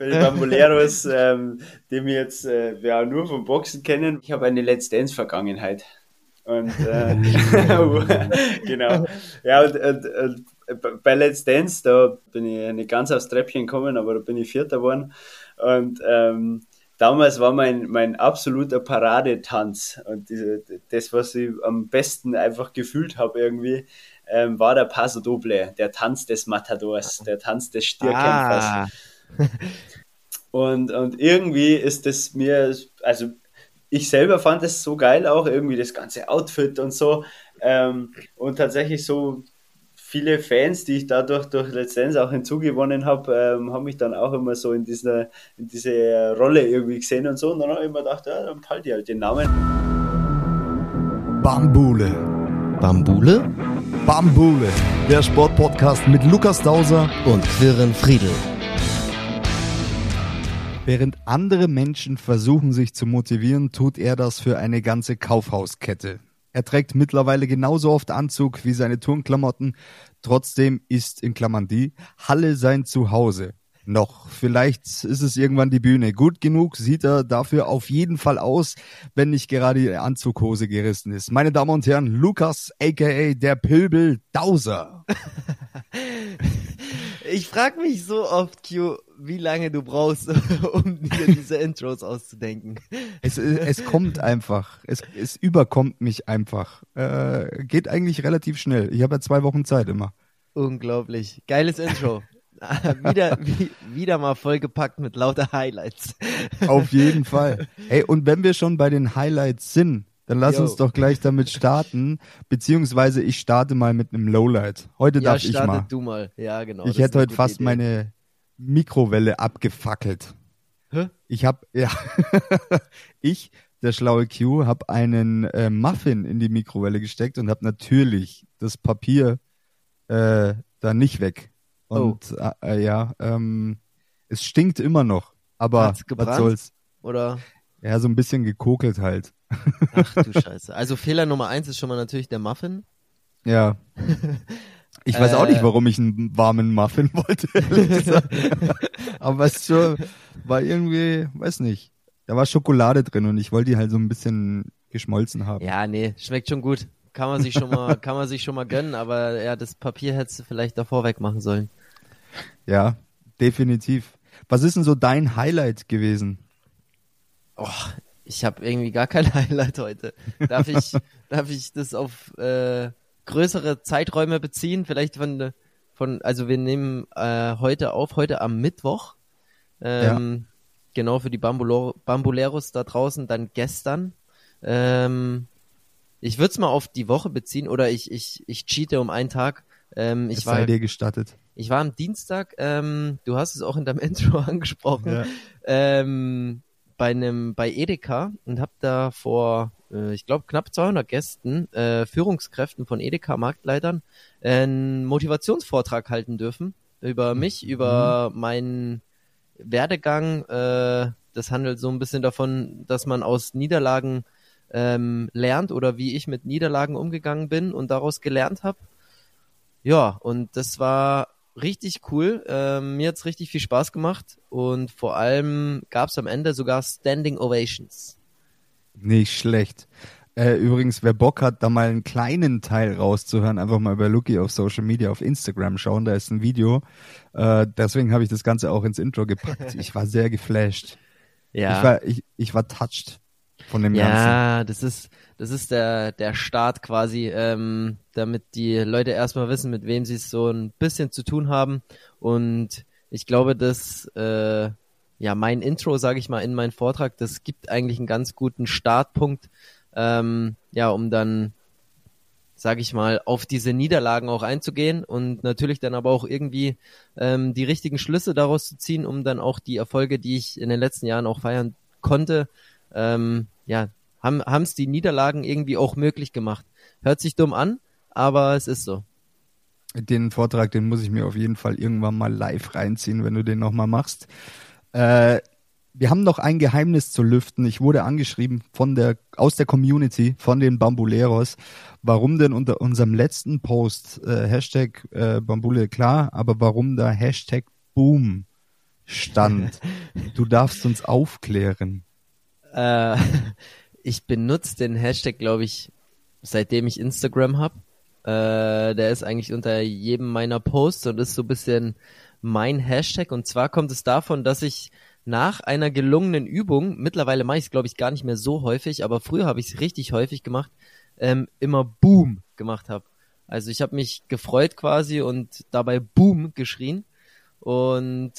für die Bamboleros, ähm, die mir jetzt äh, ja, nur vom Boxen kennen. Ich habe eine Let's Dance-Vergangenheit. Und äh, genau. Ja, und, und, und, bei Let's Dance, da bin ich nicht ganz aufs Treppchen gekommen, aber da bin ich Vierter geworden. Und ähm, damals war mein, mein absoluter Paradetanz. Und diese, das, was ich am besten einfach gefühlt habe irgendwie, ähm, war der Paso Doble, der Tanz des Matadors, der Tanz des Stierkämpfers. Ah. und, und irgendwie ist das mir, also ich selber fand es so geil auch, irgendwie das ganze Outfit und so. Ähm, und tatsächlich so viele Fans, die ich dadurch durch Let's Dance auch hinzugewonnen habe, ähm, haben mich dann auch immer so in, dieser, in diese Rolle irgendwie gesehen und so. Und dann habe ich immer gedacht, ja, dann behalte ich halt den Namen. Bambule. Bambule? Bambule, der Sportpodcast mit Lukas Dauser und Quirin Friedel. Während andere Menschen versuchen, sich zu motivieren, tut er das für eine ganze Kaufhauskette. Er trägt mittlerweile genauso oft Anzug wie seine Turnklamotten. Trotzdem ist in Klammern die Halle sein Zuhause. Noch. Vielleicht ist es irgendwann die Bühne. Gut genug sieht er dafür auf jeden Fall aus, wenn nicht gerade die Anzughose gerissen ist. Meine Damen und Herren, Lukas, aka der Pilbel Dauser. Ich frage mich so oft, Q, wie lange du brauchst, um dir diese Intros auszudenken. Es, es kommt einfach. Es, es überkommt mich einfach. Äh, geht eigentlich relativ schnell. Ich habe ja zwei Wochen Zeit immer. Unglaublich. Geiles Intro. wieder, wie, wieder mal vollgepackt mit lauter Highlights. Auf jeden Fall. Ey, und wenn wir schon bei den Highlights sind, dann lass Yo. uns doch gleich damit starten. Beziehungsweise ich starte mal mit einem Lowlight. Heute ja, darf ich mal. du mal. Ja, genau. Ich hätte heute fast Idee. meine Mikrowelle abgefackelt. Hä? Ich habe, ja, ich, der schlaue Q, habe einen äh, Muffin in die Mikrowelle gesteckt und habe natürlich das Papier äh, da nicht weg. Und oh. äh, ja, ähm, es stinkt immer noch. Aber Hat's gebrannt, was soll's? Oder? Ja, so ein bisschen gekokelt halt. Ach du Scheiße. Also Fehler Nummer eins ist schon mal natürlich der Muffin. Ja. Ich weiß äh, auch nicht, äh. warum ich einen warmen Muffin wollte. Aber es war irgendwie, weiß nicht. Da war Schokolade drin und ich wollte die halt so ein bisschen geschmolzen haben. Ja, nee, schmeckt schon gut. Kann man sich schon mal, kann man sich schon mal gönnen, aber ja, das Papier hättest du vielleicht davor wegmachen sollen. Ja, definitiv. Was ist denn so dein Highlight gewesen? Oh, ich habe irgendwie gar kein Highlight heute. Darf ich, darf ich das auf äh, größere Zeiträume beziehen? Vielleicht von, von also wir nehmen äh, heute auf, heute am Mittwoch. Ähm, ja. Genau für die Bambuleros da draußen, dann gestern. Ähm, ich würde es mal auf die Woche beziehen oder ich, ich, ich cheate um einen Tag. Ähm, ich es war, sei dir gestattet. Ich war am Dienstag, ähm, du hast es auch in deinem Intro angesprochen, ja. ähm, bei einem bei Edeka und habe da vor äh, ich glaube knapp 200 Gästen, äh, Führungskräften von Edeka Marktleitern einen Motivationsvortrag halten dürfen über mich, mhm. über meinen Werdegang. Äh, das handelt so ein bisschen davon, dass man aus Niederlagen ähm, lernt oder wie ich mit Niederlagen umgegangen bin und daraus gelernt habe. Ja, und das war richtig cool. Ähm, mir hat's richtig viel Spaß gemacht und vor allem gab's am Ende sogar Standing Ovations. Nicht schlecht. Äh, übrigens, wer Bock hat, da mal einen kleinen Teil rauszuhören, einfach mal bei Lucky auf Social Media, auf Instagram schauen, da ist ein Video. Äh, deswegen habe ich das Ganze auch ins Intro gepackt. Ich war sehr geflasht. Ja. Ich war, ich, ich war touched von dem ja, Ganzen. Ja, das ist, das ist der, der Start quasi, ähm, damit die Leute erstmal wissen, mit wem sie es so ein bisschen zu tun haben. Und ich glaube, dass äh, ja mein Intro, sage ich mal, in meinen Vortrag, das gibt eigentlich einen ganz guten Startpunkt, ähm, ja, um dann sage ich mal, auf diese Niederlagen auch einzugehen und natürlich dann aber auch irgendwie ähm, die richtigen Schlüsse daraus zu ziehen, um dann auch die Erfolge, die ich in den letzten Jahren auch feiern konnte, ähm, ja, haben es die Niederlagen irgendwie auch möglich gemacht. Hört sich dumm an, aber es ist so. Den Vortrag, den muss ich mir auf jeden Fall irgendwann mal live reinziehen, wenn du den nochmal machst. Äh, wir haben noch ein Geheimnis zu lüften. Ich wurde angeschrieben von der, aus der Community, von den Bambuleros, warum denn unter unserem letzten Post äh, Hashtag äh, Bambule klar, aber warum da Hashtag Boom stand. Du darfst uns aufklären. Äh, ich benutze den Hashtag, glaube ich, seitdem ich Instagram habe. Äh, der ist eigentlich unter jedem meiner Posts und ist so ein bisschen mein Hashtag. Und zwar kommt es davon, dass ich nach einer gelungenen Übung, mittlerweile mache ich es, glaube ich, gar nicht mehr so häufig, aber früher habe ich es richtig häufig gemacht, ähm, immer Boom gemacht habe. Also ich habe mich gefreut quasi und dabei Boom geschrien. Und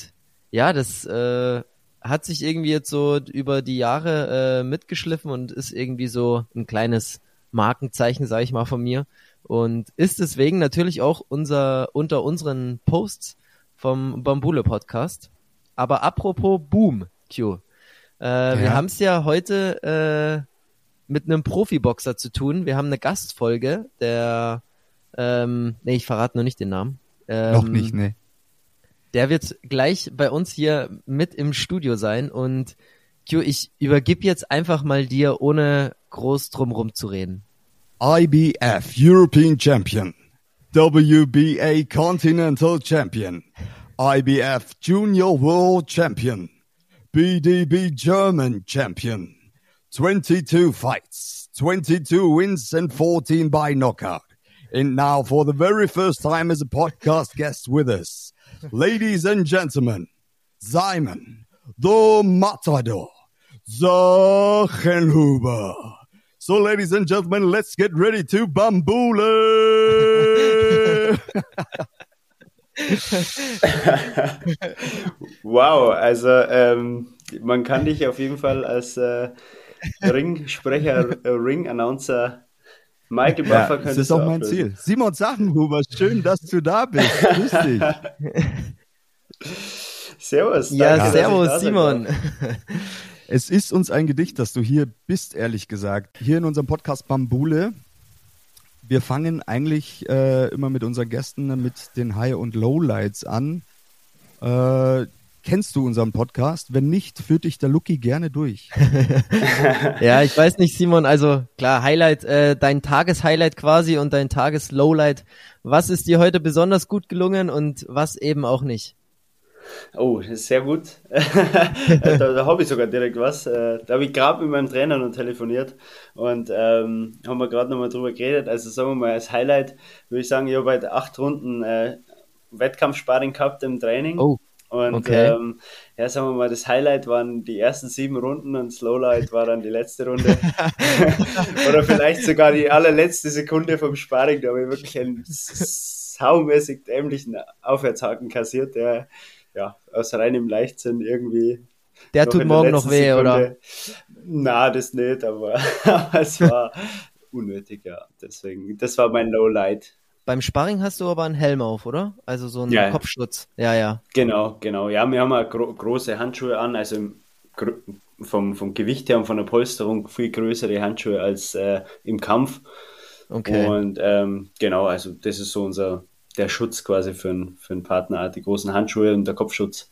ja, das äh, hat sich irgendwie jetzt so über die Jahre äh, mitgeschliffen und ist irgendwie so ein kleines Markenzeichen, sage ich mal, von mir. Und ist deswegen natürlich auch unser unter unseren Posts vom Bambule Podcast. Aber apropos Boom, Q. Äh, ja. Wir haben es ja heute äh, mit einem Profiboxer zu tun. Wir haben eine Gastfolge, der, ähm, nee, ich verrate noch nicht den Namen. Ähm, noch nicht, nee. Der wird gleich bei uns hier mit im Studio sein. Und Q, ich übergib jetzt einfach mal dir, ohne groß drumrum zu reden. IBF European Champion, WBA Continental Champion, IBF Junior World Champion, BDB German Champion, 22 fights, 22 wins and 14 by knockout. And now for the very first time as a podcast guest with us, ladies and gentlemen, Simon, the Matador, Zachenhuber. So, ladies and gentlemen, let's get ready to bambule. wow, also ähm, man kann dich auf jeden Fall als äh, Ringsprecher, äh, Ring-Announcer Michael Buffer ja, Das ist auch mein Ziel. Simon Sachenhuber, schön, dass du da bist. Grüß dich. servus. Ja, danke, servus, Simon. Es ist uns ein Gedicht, dass du hier bist, ehrlich gesagt. Hier in unserem Podcast Bambule. Wir fangen eigentlich äh, immer mit unseren Gästen mit den High- und Lowlights an. Äh, kennst du unseren Podcast? Wenn nicht, führt dich der Lucky gerne durch. ja, ich weiß nicht, Simon. Also klar, Highlight, äh, dein Tageshighlight quasi und dein Tageslowlight. Was ist dir heute besonders gut gelungen und was eben auch nicht? Oh, das ist sehr gut. da, da habe ich sogar direkt was. Äh, da habe ich gerade mit meinem Trainer noch telefoniert und ähm, haben wir gerade nochmal drüber geredet. Also sagen wir mal, als Highlight würde ich sagen, ich habe halt acht Runden äh, Wettkampfsparring gehabt im Training. Oh. Und okay. ähm, ja, sagen wir mal, das Highlight waren die ersten sieben Runden und das Lowlight war dann die letzte Runde. Oder vielleicht sogar die allerletzte Sekunde vom Sparring. Da habe ich wirklich einen saumäßig dämlichen Aufwärtshaken kassiert, der ja aus reinem Leichtsinn irgendwie. Der tut morgen noch weh, Sekunde, oder? Na, das nicht, aber, aber es war unnötig, ja. Deswegen, das war mein Lowlight. Beim Sparring hast du aber einen Helm auf, oder? Also so einen ja, Kopfschutz. Ja, ja. Genau, genau. Ja, wir haben ja gro große Handschuhe an, also vom, vom Gewicht her und von der Polsterung viel größere Handschuhe als äh, im Kampf. Okay. Und ähm, genau, also das ist so unser der Schutz quasi für, einen, für einen Partner, die großen Handschuhe und der Kopfschutz.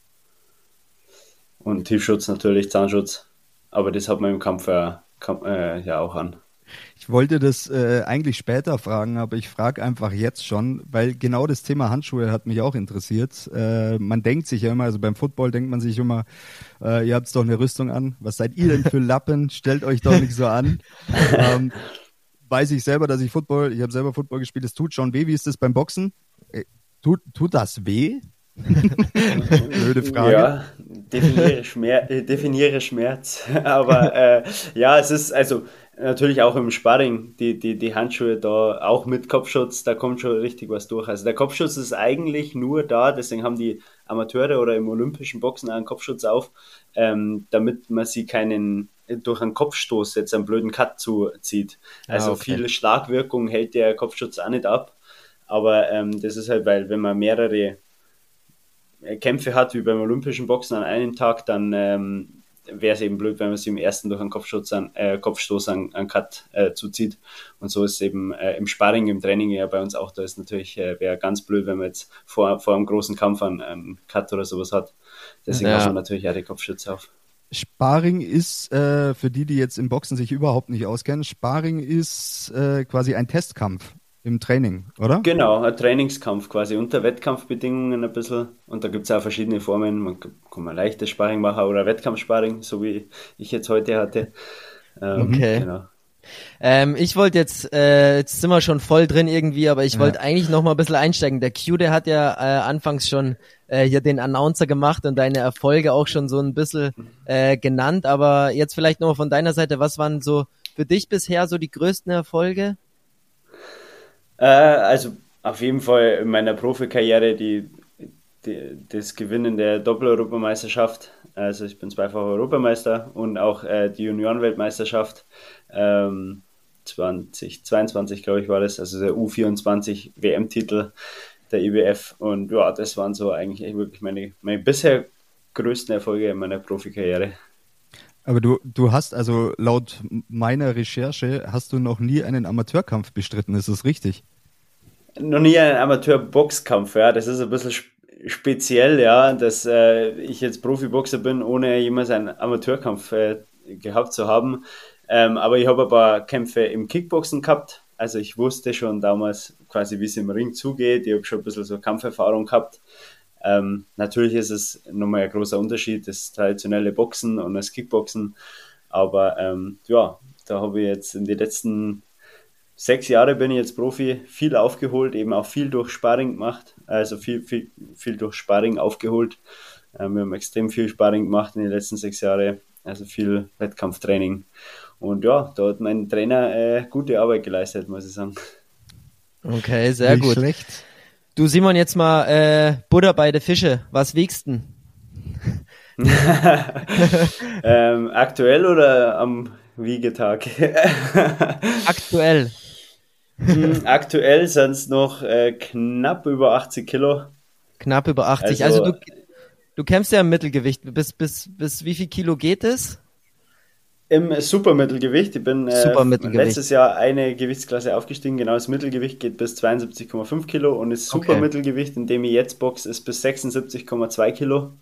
Und Tiefschutz natürlich, Zahnschutz. Aber das hat man im Kampf ja, äh, ja auch an. Ich wollte das äh, eigentlich später fragen, aber ich frage einfach jetzt schon, weil genau das Thema Handschuhe hat mich auch interessiert. Äh, man denkt sich ja immer, also beim Football denkt man sich immer, äh, ihr habt doch eine Rüstung an. Was seid ihr denn für Lappen? Stellt euch doch nicht so an. ähm, weiß ich selber, dass ich Football, ich habe selber Football gespielt, es tut schon weh. Wie ist das beim Boxen? Äh, tut, tut das weh? Blöde Frage. Ja, definiere, Schmerz, äh, definiere Schmerz. Aber äh, ja, es ist also natürlich auch im Sparring, die, die, die Handschuhe da, auch mit Kopfschutz, da kommt schon richtig was durch. Also der Kopfschutz ist eigentlich nur da, deswegen haben die Amateure oder im olympischen Boxen einen Kopfschutz auf, ähm, damit man sie keinen durch einen Kopfstoß jetzt einen blöden Cut zuzieht. Ah, also ah, okay. viel Schlagwirkung hält der Kopfschutz auch nicht ab. Aber ähm, das ist halt, weil wenn man mehrere Kämpfe hat, wie beim olympischen Boxen an einem Tag, dann ähm, wäre es eben blöd, wenn man sie im ersten durch einen Kopfstoß an, äh, Kopfstoß an, an Cut äh, zuzieht. Und so ist es eben äh, im Sparring, im Training ja bei uns auch. Da ist natürlich, äh, wäre ganz blöd, wenn man jetzt vor, vor einem großen Kampf einen, einen Cut oder sowas hat. Deswegen ja. hat man natürlich auch die Kopfschütze auf. Sparring ist, äh, für die, die jetzt im Boxen sich überhaupt nicht auskennen, Sparring ist äh, quasi ein Testkampf. Im Training, oder? Genau, ein Trainingskampf quasi unter Wettkampfbedingungen ein bisschen. Und da gibt es auch verschiedene Formen. Man kann mal leichtes Sparring machen oder Wettkampfsparring, so wie ich jetzt heute hatte. Ähm, okay. Genau. Ähm, ich wollte jetzt, äh, jetzt sind wir schon voll drin irgendwie, aber ich ja. wollte eigentlich noch mal ein bisschen einsteigen. Der Q, der hat ja äh, anfangs schon äh, hier den Announcer gemacht und deine Erfolge auch schon so ein bisschen äh, genannt, aber jetzt vielleicht noch mal von deiner Seite, was waren so für dich bisher so die größten Erfolge? Äh, also auf jeden Fall in meiner Profikarriere die, die, das Gewinnen der Doppel-Europameisterschaft. Also ich bin zweifacher Europameister und auch äh, die Juniorenweltmeisterschaft ähm, 2022, glaube ich, war das, also der U24 WM-Titel der IBF. Und ja, das waren so eigentlich wirklich meine, meine bisher größten Erfolge in meiner Profikarriere. Aber du, du hast also laut meiner Recherche hast du noch nie einen Amateurkampf bestritten, ist das richtig? Noch nie einen Amateurboxkampf, ja. Das ist ein bisschen speziell, ja, dass äh, ich jetzt Profiboxer bin, ohne jemals einen Amateurkampf äh, gehabt zu haben. Ähm, aber ich habe ein paar Kämpfe im Kickboxen gehabt. Also ich wusste schon damals quasi, wie es im Ring zugeht. Ich habe schon ein bisschen so Kampferfahrung gehabt. Ähm, natürlich ist es nochmal ein großer Unterschied, das traditionelle Boxen und das Kickboxen. Aber ähm, ja, da habe ich jetzt in den letzten sechs Jahren bin ich jetzt Profi, viel aufgeholt, eben auch viel durch Sparring gemacht, also viel, viel, viel durch Sparring aufgeholt. Ähm, wir haben extrem viel Sparring gemacht in den letzten sechs Jahren, also viel Wettkampftraining. Und ja, da hat mein Trainer äh, gute Arbeit geleistet, muss ich sagen. Okay, sehr Nicht gut. Schlecht. Du Simon, jetzt mal äh, Butter bei der Fische. Was wiegst du? ähm, aktuell oder am Wiegetag? aktuell. Hm, aktuell sind es noch äh, knapp über 80 Kilo. Knapp über 80. Also, also du, du kämpfst ja im Mittelgewicht. Bis, bis, bis wie viel Kilo geht es? Im Supermittelgewicht. Ich bin äh, letztes Jahr eine Gewichtsklasse aufgestiegen. Genau, das Mittelgewicht geht bis 72,5 Kilo und das Supermittelgewicht, in dem ich jetzt box, ist bis 76,2 Kilo.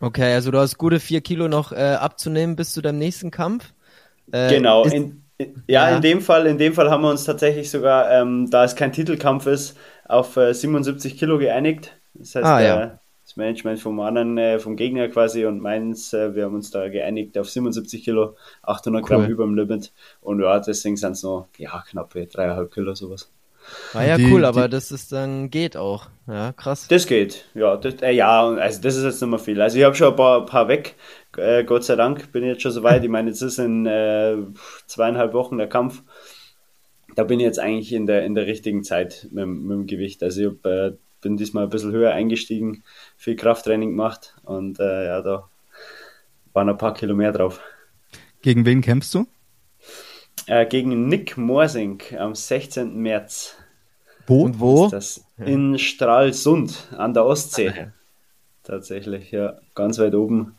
Okay, also du hast gute 4 Kilo noch äh, abzunehmen bis zu deinem nächsten Kampf. Äh, genau, in, in, ja, ja, in dem Fall, in dem Fall haben wir uns tatsächlich sogar, ähm, da es kein Titelkampf ist, auf 77 äh, Kilo geeinigt. Das heißt, ah, ja. Äh, das Management vom anderen, äh, vom Gegner quasi und meins, äh, wir haben uns da geeinigt auf 77 Kilo, 800 cool. Gramm über dem Limit und ja, deswegen sind es noch, ja, knappe 3,5 Kilo sowas. Ah ja, die, cool, aber das ist dann geht auch. Ja, krass. Das geht, ja. Das, äh, ja, also das ist jetzt nicht mehr viel. Also ich habe schon ein paar, paar weg, äh, Gott sei Dank bin ich jetzt schon so weit. Ich meine, jetzt ist in äh, zweieinhalb Wochen der Kampf. Da bin ich jetzt eigentlich in der, in der richtigen Zeit mit, mit dem Gewicht. Also ich hab, äh, bin diesmal ein bisschen höher eingestiegen, viel Krafttraining gemacht und äh, ja, da waren ein paar Kilo mehr drauf. Gegen wen kämpfst du? Äh, gegen Nick Morsink am 16. März. Wo? Und wo? das in Stralsund an der Ostsee. Tatsächlich, ja, ganz weit oben.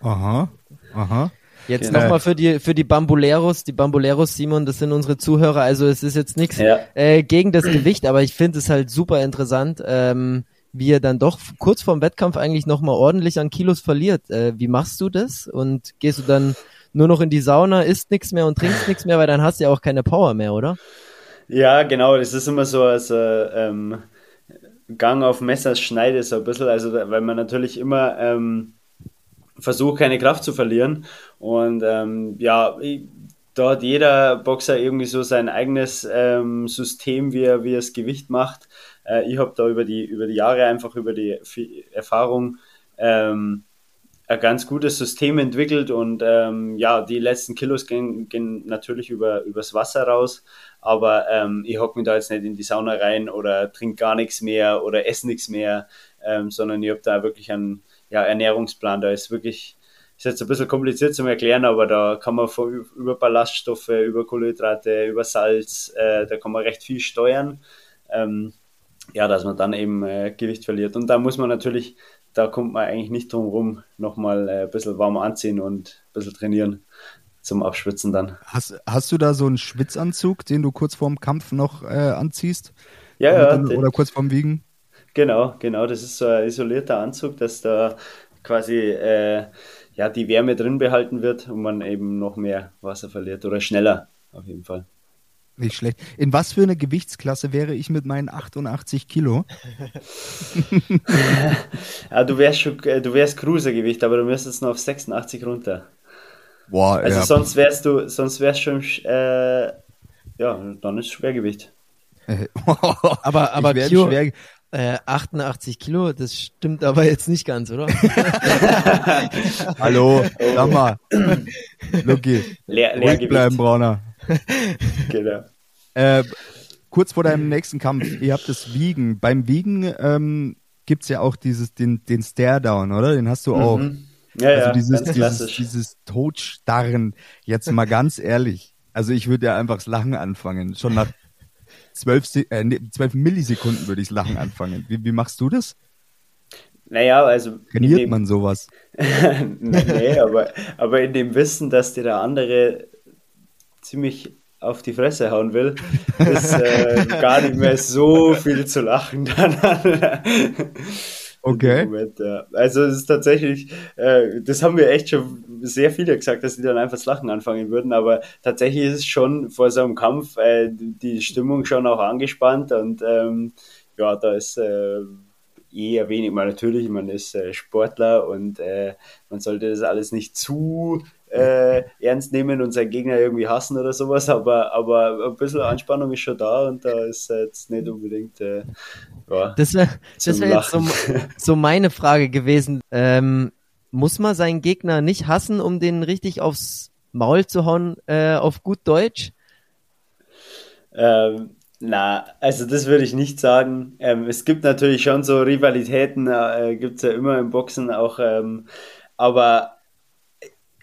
Aha, aha. Jetzt genau. nochmal für die, für die Bambuleros, die Bambuleros, Simon, das sind unsere Zuhörer, also es ist jetzt nichts ja. äh, gegen das Gewicht, aber ich finde es halt super interessant, ähm, wie er dann doch kurz vorm Wettkampf eigentlich nochmal ordentlich an Kilos verliert. Äh, wie machst du das? Und gehst du dann nur noch in die Sauna, isst nichts mehr und trinkst nichts mehr, weil dann hast du ja auch keine Power mehr, oder? Ja, genau, das ist immer so als äh, ähm, Gang auf Messers Schneide so ein bisschen, also weil man natürlich immer ähm, versucht, keine Kraft zu verlieren und ähm, ja, da hat jeder Boxer irgendwie so sein eigenes ähm, System, wie er, wie er das Gewicht macht. Äh, ich habe da über die, über die Jahre einfach über die Erfahrung ähm, ein ganz gutes System entwickelt und ähm, ja, die letzten Kilos gehen, gehen natürlich über, übers Wasser raus, aber ähm, ich hocke mich da jetzt nicht in die Sauna rein oder trinke gar nichts mehr oder esse nichts mehr, ähm, sondern ich habe da wirklich einen ja, Ernährungsplan, da ist wirklich ist jetzt ein bisschen kompliziert zu erklären, aber da kann man von, über Ballaststoffe, über Kohlenhydrate, über Salz, äh, da kann man recht viel steuern. Ähm, ja, dass man dann eben äh, Gewicht verliert. Und da muss man natürlich, da kommt man eigentlich nicht drum rum, nochmal äh, ein bisschen warm anziehen und ein bisschen trainieren zum Abschwitzen dann. Hast, hast du da so einen Schwitzanzug, den du kurz vorm Kampf noch äh, anziehst? Ja, ja. Dann, oder kurz vorm Wiegen? Genau, genau. Das ist so ein isolierter Anzug, dass da quasi äh, ja, die Wärme drin behalten wird und man eben noch mehr Wasser verliert oder schneller auf jeden Fall. Nicht schlecht. In was für eine Gewichtsklasse wäre ich mit meinen 88 Kilo? ja, du wärst schon, äh, du wärst Cruisergewicht, aber du müsstest noch auf 86 runter. Boah, also ja. sonst wärst du, sonst wärst schon, äh, ja, dann ist Schwergewicht. aber aber Q, schwer, äh, 88 Kilo, das stimmt aber jetzt nicht ganz, oder? Hallo, sag mal. Lucky, Leer, Leergewicht. bleiben, Brauner. genau. Äh, kurz vor deinem nächsten Kampf, ihr habt das Wiegen. Beim Wiegen ähm, gibt es ja auch dieses, den, den Stare-Down, oder? Den hast du auch. Mhm. Ja, also ja, dieses, dieses, dieses Totstarren, jetzt mal ganz ehrlich. Also ich würde ja einfach das Lachen anfangen. Schon nach zwölf, äh, zwölf Millisekunden würde ich das Lachen anfangen. Wie, wie machst du das? Naja, also. Trainiert dem, man sowas? nee, aber, aber in dem Wissen, dass dir der andere ziemlich auf die Fresse hauen will, ist äh, gar nicht mehr so viel zu lachen dann. Okay. Moment, ja. Also es ist tatsächlich, äh, das haben wir echt schon sehr viele gesagt, dass die dann einfach das Lachen anfangen würden, aber tatsächlich ist es schon vor so einem Kampf äh, die Stimmung schon auch angespannt und ähm, ja, da ist äh, eher wenig, mal natürlich, man ist äh, Sportler und äh, man sollte das alles nicht zu äh, ernst nehmen und seinen Gegner irgendwie hassen oder sowas, aber, aber ein bisschen Anspannung ist schon da und da ist jetzt nicht unbedingt. Äh, ja, das wäre wär jetzt so, so, meine Frage gewesen. Ähm, muss man seinen Gegner nicht hassen, um den richtig aufs Maul zu hauen, äh, auf gut Deutsch? Ähm, na, also das würde ich nicht sagen. Ähm, es gibt natürlich schon so Rivalitäten, äh, gibt es ja immer im Boxen auch, ähm, aber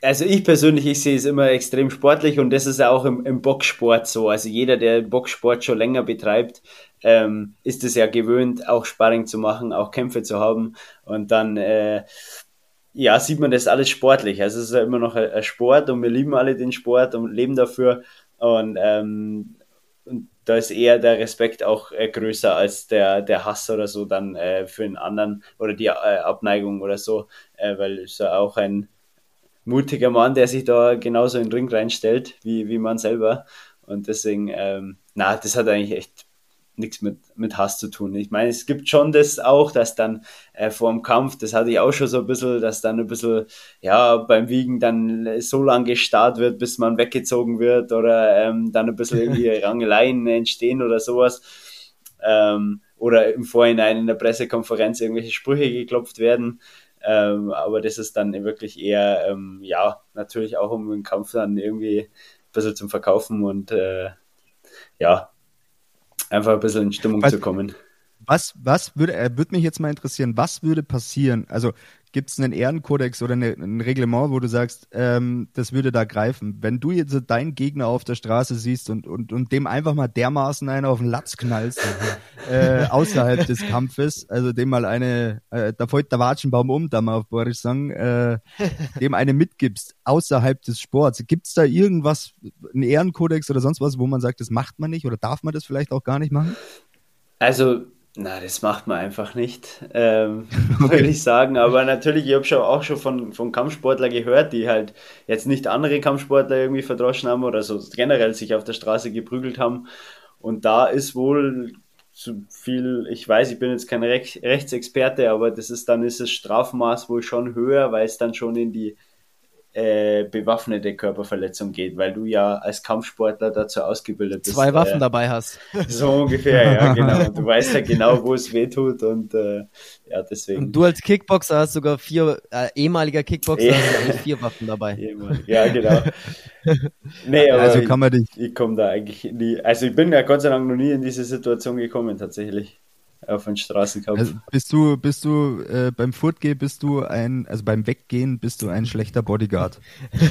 also ich persönlich, ich sehe es immer extrem sportlich und das ist ja auch im, im Boxsport so. Also jeder, der Boxsport schon länger betreibt, ähm, ist es ja gewöhnt, auch Sparring zu machen, auch Kämpfe zu haben und dann äh, ja, sieht man das alles sportlich. Also es ist ja immer noch ein, ein Sport und wir lieben alle den Sport und leben dafür und, ähm, und da ist eher der Respekt auch äh, größer als der, der Hass oder so dann äh, für den anderen oder die äh, Abneigung oder so, äh, weil es ja auch ein mutiger Mann, der sich da genauso in den Ring reinstellt, wie, wie man selber. Und deswegen, ähm, na, das hat eigentlich echt nichts mit, mit Hass zu tun. Ich meine, es gibt schon das auch, dass dann äh, vor dem Kampf, das hatte ich auch schon so ein bisschen, dass dann ein bisschen, ja, beim Wiegen dann so lange gestarrt wird, bis man weggezogen wird oder ähm, dann ein bisschen irgendwie Rangeleien entstehen oder sowas. Ähm, oder im Vorhinein in der Pressekonferenz irgendwelche Sprüche geklopft werden. Ähm, aber das ist dann wirklich eher, ähm, ja, natürlich auch um den Kampf dann irgendwie ein bisschen zum Verkaufen und äh, ja, einfach ein bisschen in Stimmung was, zu kommen. Was, was würde, äh, würde mich jetzt mal interessieren, was würde passieren? Also Gibt es einen Ehrenkodex oder eine, ein Reglement, wo du sagst, ähm, das würde da greifen? Wenn du jetzt deinen Gegner auf der Straße siehst und, und, und dem einfach mal dermaßen einen auf den Latz knallst, äh, außerhalb des Kampfes, also dem mal eine, äh, da fällt der Watschenbaum um, da mal auf Boris sagen, äh, dem eine mitgibst, außerhalb des Sports. Gibt es da irgendwas, einen Ehrenkodex oder sonst was, wo man sagt, das macht man nicht oder darf man das vielleicht auch gar nicht machen? Also na, das macht man einfach nicht, ähm, okay. würde ich sagen. Aber natürlich, ich habe schon auch schon von, von Kampfsportlern gehört, die halt jetzt nicht andere Kampfsportler irgendwie verdroschen haben oder so generell sich auf der Straße geprügelt haben. Und da ist wohl zu viel, ich weiß, ich bin jetzt kein Rech Rechtsexperte, aber das ist dann ist das Strafmaß wohl schon höher, weil es dann schon in die äh, bewaffnete Körperverletzung geht, weil du ja als Kampfsportler dazu ausgebildet bist. Zwei Waffen äh, dabei hast. So ungefähr, ja, genau. Du weißt ja genau, wo es weh tut und äh, ja, deswegen. Und du als Kickboxer hast sogar vier, äh, ehemaliger Kickboxer, eh. hast vier Waffen dabei. Ehemalig. Ja, genau. nee, aber also kann man dich. Ich, ich komme da eigentlich nie, also ich bin ja Gott sei Dank noch nie in diese Situation gekommen, tatsächlich auf den Straßenkampf. Also bist du, bist du äh, beim Fortgehen bist du ein, also beim Weggehen bist du ein schlechter Bodyguard.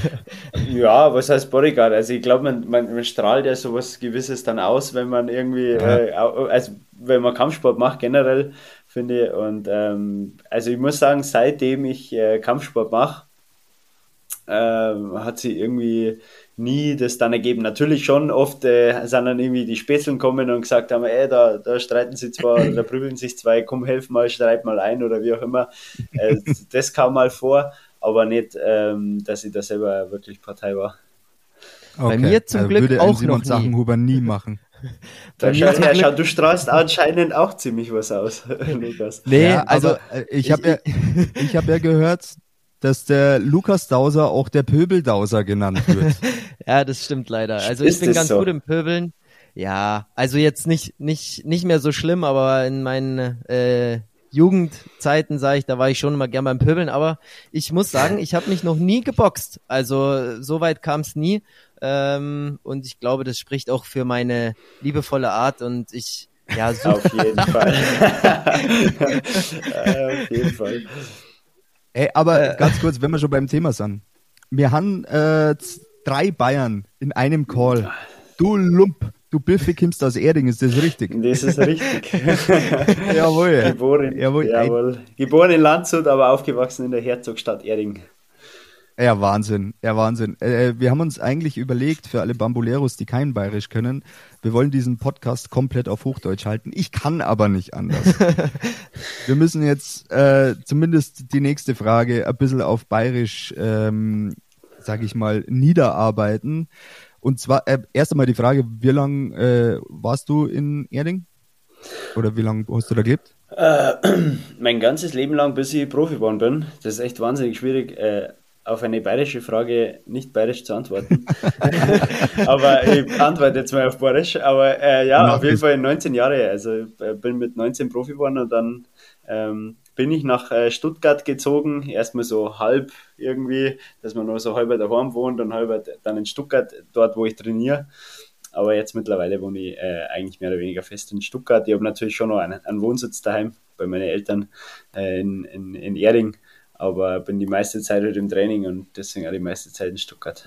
ja, was heißt Bodyguard? Also ich glaube, man, man, man, strahlt ja sowas Gewisses dann aus, wenn man irgendwie, ja. äh, also wenn man Kampfsport macht generell, finde ich. Und ähm, also ich muss sagen, seitdem ich äh, Kampfsport mache, äh, hat sie irgendwie nie das dann ergeben. Natürlich schon oft äh, sind dann irgendwie die Spätzeln kommen und gesagt haben, ey, da, da streiten sie zwar, da prügeln sich zwei, komm, helf mal, streit mal ein oder wie auch immer. Äh, das kam mal vor, aber nicht, ähm, dass ich da selber wirklich Partei war. Okay. Bei mir zum also Glück würde auch Simon noch nie. Sachenhuber nie machen. Mir schau, schau, du strahlst anscheinend auch ziemlich was aus, Lukas. Nee, ja, also äh, ich habe ja, ich habe ja gehört, dass der Lukas Dauser auch der Pöbeldauser genannt wird. ja, das stimmt leider. Also Ist ich bin ganz so? gut im Pöbeln. Ja, also jetzt nicht nicht nicht mehr so schlimm, aber in meinen äh, Jugendzeiten, sage ich, da war ich schon immer gern beim Pöbeln, aber ich muss sagen, ich habe mich noch nie geboxt. Also so weit kam es nie. Ähm, und ich glaube, das spricht auch für meine liebevolle Art und ich ja, super. Auf jeden Fall. Auf jeden Fall. Ey, aber äh, ganz kurz, wenn wir schon beim Thema sind. Wir haben äh, drei Bayern in einem Call. Du Lump, du Biffi kommst aus Erding, ist das richtig? Das ist richtig. jawohl. Geboren, jawohl. jawohl. Geboren in Landshut, aber aufgewachsen in der Herzogstadt Erding. Ja, Wahnsinn, ja, Wahnsinn. Äh, äh, wir haben uns eigentlich überlegt, für alle Bamboleros, die kein Bayerisch können, wir wollen diesen Podcast komplett auf Hochdeutsch halten. Ich kann aber nicht anders. wir müssen jetzt äh, zumindest die nächste Frage ein bisschen auf Bayerisch, ähm, sag ich mal, niederarbeiten. Und zwar äh, erst einmal die Frage, wie lange äh, warst du in Erding? Oder wie lange hast du da gelebt? Äh, mein ganzes Leben lang, bis ich Profi geworden bin. Das ist echt wahnsinnig schwierig. Äh, auf eine bayerische Frage nicht bayerisch zu antworten. aber ich antworte jetzt mal auf bayerisch. Aber äh, ja, Mach auf jeden Fall 19 Jahre. Also ich äh, bin mit 19 Profi geworden und dann ähm, bin ich nach äh, Stuttgart gezogen. Erstmal so halb irgendwie, dass man nur so halb daheim wohnt und halb dann in Stuttgart, dort wo ich trainiere. Aber jetzt mittlerweile wohne ich äh, eigentlich mehr oder weniger fest in Stuttgart. Ich habe natürlich schon noch einen, einen Wohnsitz daheim bei meinen Eltern äh, in, in, in Erding aber bin die meiste Zeit halt im Training und deswegen auch die meiste Zeit in Stuttgart.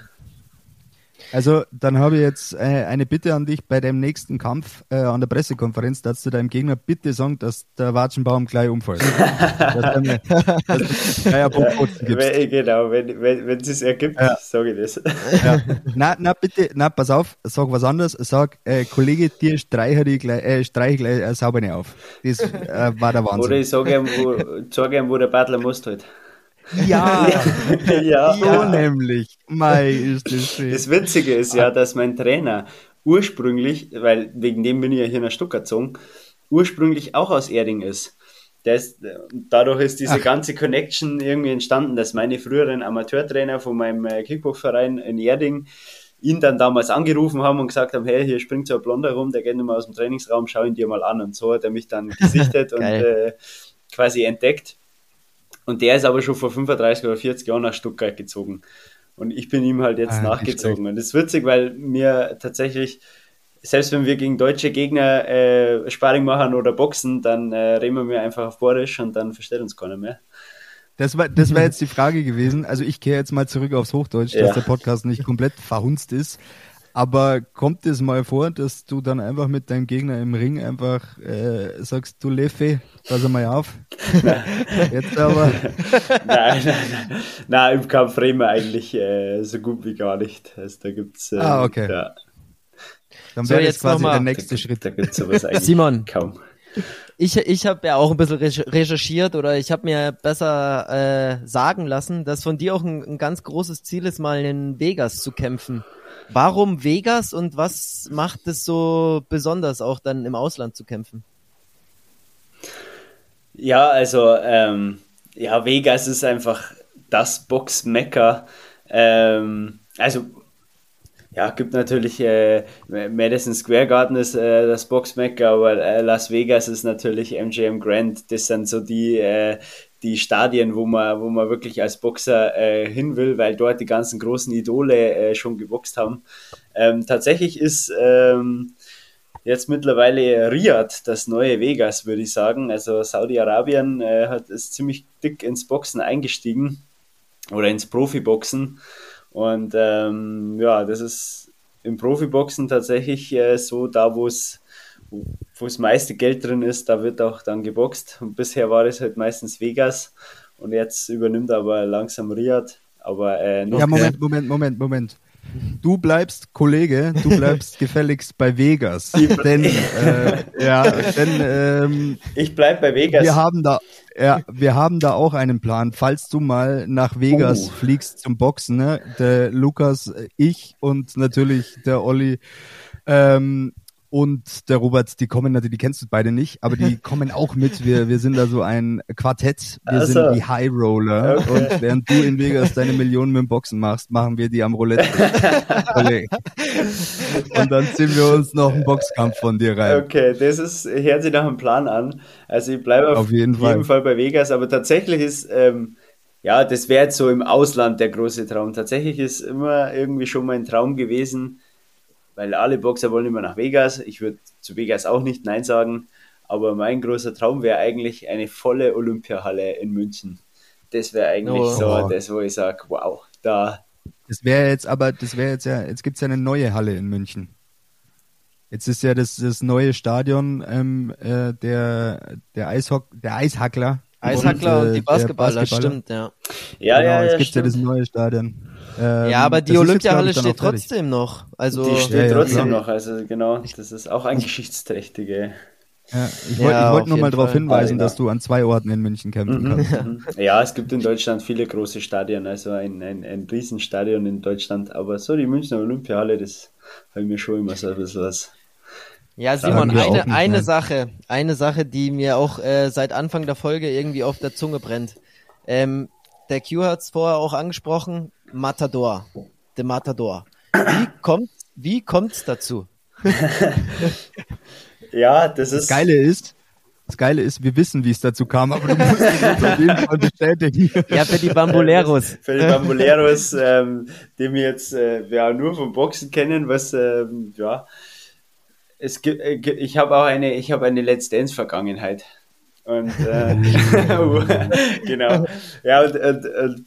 Also, dann habe ich jetzt äh, eine Bitte an dich bei deinem nächsten Kampf äh, an der Pressekonferenz, dass du deinem Gegner bitte sagen, dass der Watschenbaum gleich umfällt. dass mir, dass du ja, wenn, genau, wenn, wenn, wenn es sich ergibt, ja. sage ich das. Ja. Na, na, bitte, na, pass auf, sag was anderes. Sag, äh, Kollege, dir streiche ich gleich, äh, streich gleich äh, sauber nicht auf. Das äh, war der Wahnsinn. Oder ich sage ihm, wo, sag ihm, wo der Butler muss halt. Ja, ja, so ja. nämlich. Mei, ist das schön. Das Witzige ist ja, dass mein Trainer ursprünglich, weil wegen dem bin ich ja hier nach Stuttgart gezogen, ursprünglich auch aus Erding ist. ist dadurch ist diese Ach. ganze Connection irgendwie entstanden, dass meine früheren Amateurtrainer von meinem äh, Kickboxverein in Erding ihn dann damals angerufen haben und gesagt haben, hey, hier springt so ein Blonder rum, der geht nicht mal aus dem Trainingsraum, schau ihn dir mal an. Und so hat er mich dann gesichtet und äh, quasi entdeckt. Und der ist aber schon vor 35 oder 40 Jahren nach Stuttgart gezogen. Und ich bin ihm halt jetzt ah, nachgezogen. Und das ist witzig, weil mir tatsächlich, selbst wenn wir gegen deutsche Gegner äh, Sparring machen oder boxen, dann äh, reden wir mir einfach auf Borisch und dann versteht uns keiner mehr. Das war, das war jetzt die Frage gewesen. Also ich kehre jetzt mal zurück aufs Hochdeutsch, ja. dass der Podcast nicht komplett verhunzt ist. Aber kommt es mal vor, dass du dann einfach mit deinem Gegner im Ring einfach äh, sagst, du Leffe, pass mal auf. Jetzt aber. nein, nein, nein. Nein, im Kampf reden wir eigentlich äh, so gut wie gar nicht. Also da gibt's. Äh, ah, okay. Ja. Dann wäre so, jetzt quasi der nächste da, Schritt. Da gibt's sowas eigentlich Simon. kaum. Ich, ich habe ja auch ein bisschen recherchiert oder ich habe mir besser äh, sagen lassen, dass von dir auch ein, ein ganz großes Ziel ist, mal in Vegas zu kämpfen. Warum Vegas und was macht es so besonders, auch dann im Ausland zu kämpfen? Ja, also ähm, ja, Vegas ist einfach das Box-Mecker. Ähm, also ja, gibt natürlich äh, Madison Square Garden ist äh, das Box-Mecker, aber äh, Las Vegas ist natürlich MGM Grand. Das sind so die, äh, die Stadien, wo man, wo man wirklich als Boxer äh, hin will, weil dort die ganzen großen Idole äh, schon geboxt haben. Ähm, tatsächlich ist ähm, jetzt mittlerweile Riyadh das neue Vegas, würde ich sagen. Also Saudi-Arabien äh, hat ist ziemlich dick ins Boxen eingestiegen oder ins Profiboxen. Und ähm, ja, das ist im Profiboxen tatsächlich äh, so da, wo es wo das meiste Geld drin ist, da wird auch dann geboxt. Und bisher war es halt meistens Vegas und jetzt übernimmt aber langsam Riyadh. Aber äh, noch ja, Moment, Moment, Moment, Moment. Du bleibst Kollege, du bleibst gefälligst bei Vegas. denn, äh, ja, denn ähm, ich bleib bei Vegas. Wir haben da, Ja, wir haben da auch einen Plan. Falls du mal nach Vegas oh. fliegst zum Boxen, ne? der Lukas, ich und natürlich der Olli ähm, und der Robert, die kommen natürlich, die kennst du beide nicht, aber die kommen auch mit. Wir, wir sind da so ein Quartett. Wir also. sind die High Roller. Okay. Und während du in Vegas deine Millionen mit dem Boxen machst, machen wir die am Roulette. und dann ziehen wir uns noch einen Boxkampf von dir rein. Okay, das ist, hört sich nach einem Plan an. Also ich bleibe auf, auf jeden, Fall. Fall. bei Vegas, aber tatsächlich ist, ähm, ja, das wäre jetzt so im Ausland der große Traum. Tatsächlich ist immer irgendwie schon mein Traum gewesen, weil alle Boxer wollen immer nach Vegas. Ich würde zu Vegas auch nicht Nein sagen, aber mein großer Traum wäre eigentlich eine volle Olympiahalle in München. Das wäre eigentlich oh. so das, wo ich sage, wow, da. Das wäre jetzt aber, das wäre jetzt ja, jetzt gibt es ja eine neue Halle in München. Jetzt ist ja das, das neue Stadion ähm, äh, der, der, Eishock, der Eishackler. Eishackler und, äh, und die Basketballer, Basketballer, stimmt, ja. Ja, genau, ja, ja. Jetzt gibt es ja das neue Stadion. Ähm, ja, aber die Olympiahalle steht trotzdem noch. Also, die steht ja, trotzdem ja. noch, also genau, das ist auch ein geschichtsträchtige. Ja, ich wollte ja, wollt nur mal darauf hinweisen, dass du an zwei Orten in München kämpfen mhm. kannst. Mhm. Ja, es gibt in Deutschland viele große Stadien, also ein, ein, ein Riesenstadion in Deutschland, aber so die Münchner Olympiahalle, das habe ich mir schon immer so ein bisschen was. Ja, Simon, eine, eine Sache, eine Sache, die mir auch äh, seit Anfang der Folge irgendwie auf der Zunge brennt. Ähm, der Q hat es vorher auch angesprochen, Matador. The Matador. Wie kommt wie kommt's dazu? ja, das ist. Das Geile ist, das Geile ist, wir wissen, wie es dazu kam, aber du musst es auf jeden Fall bestätigen. Ja, für die Bamboleros. für die Bamboleros, ähm, die wir jetzt äh, ja, nur vom Boxen kennen, was, ähm, ja, es gibt, äh, ich habe auch eine, ich habe eine Let's Dance Vergangenheit. Und äh, genau. Ja, und, und, und,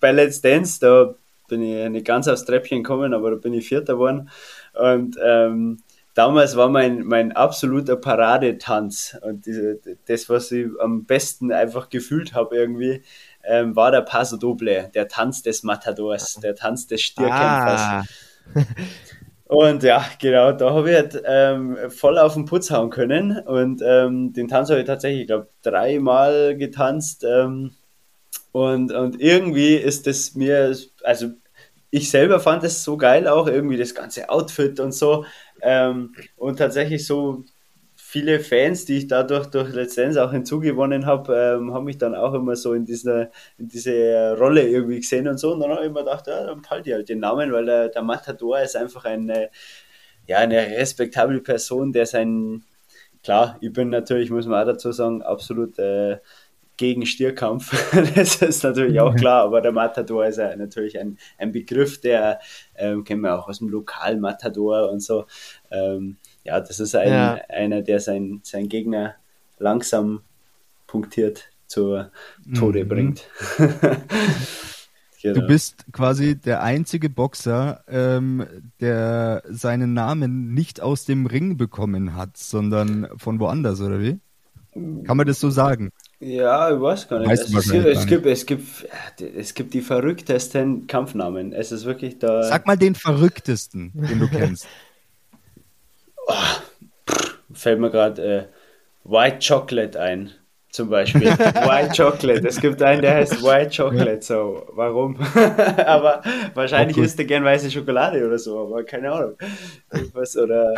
bei Let's Dance, da bin ich nicht ganz aufs Treppchen gekommen, aber da bin ich Vierter geworden. Und ähm, damals war mein, mein absoluter Paradetanz und diese, das, was ich am besten einfach gefühlt habe irgendwie, ähm, war der Paso Doble, der Tanz des Matadors, der Tanz des Stierkämpfers. Ah. Und ja, genau, da habe ich halt ähm, voll auf den Putz hauen können. Und ähm, den Tanz habe ich tatsächlich, ich glaube, dreimal getanzt. Ähm, und, und irgendwie ist das mir, also ich selber fand es so geil auch, irgendwie das ganze Outfit und so. Ähm, und tatsächlich so viele Fans, die ich dadurch durch Dance auch hinzugewonnen habe, ähm, haben mich dann auch immer so in, dieser, in diese Rolle irgendwie gesehen und so. Und dann habe ich immer gedacht, ja, dann behalte ich halt den Namen, weil der, der Matador ist einfach eine, ja, eine respektable Person, der sein, klar, ich bin natürlich, muss man auch dazu sagen, absolut äh, gegen Stierkampf. das ist natürlich auch klar, aber der Matador ist ja natürlich ein, ein Begriff, der ähm, kennen wir auch aus dem Lokal-Matador und so. Ähm, ja, das ist ein, ja. einer, der sein, sein Gegner langsam punktiert zu Tode mhm. bringt. genau. Du bist quasi der einzige Boxer, ähm, der seinen Namen nicht aus dem Ring bekommen hat, sondern von woanders, oder wie? Kann man das so sagen? Ja, ich weiß gar nicht. Also es, gibt, es, gibt, es, gibt, es gibt die verrücktesten Kampfnamen. Es ist wirklich da. Sag mal den verrücktesten, den du kennst. Oh, fällt mir gerade äh, White Chocolate ein, zum Beispiel. White Chocolate. Es gibt einen, der heißt White Chocolate. So, warum? aber wahrscheinlich isst er gern weiße Schokolade oder so, aber keine Ahnung. Was, oder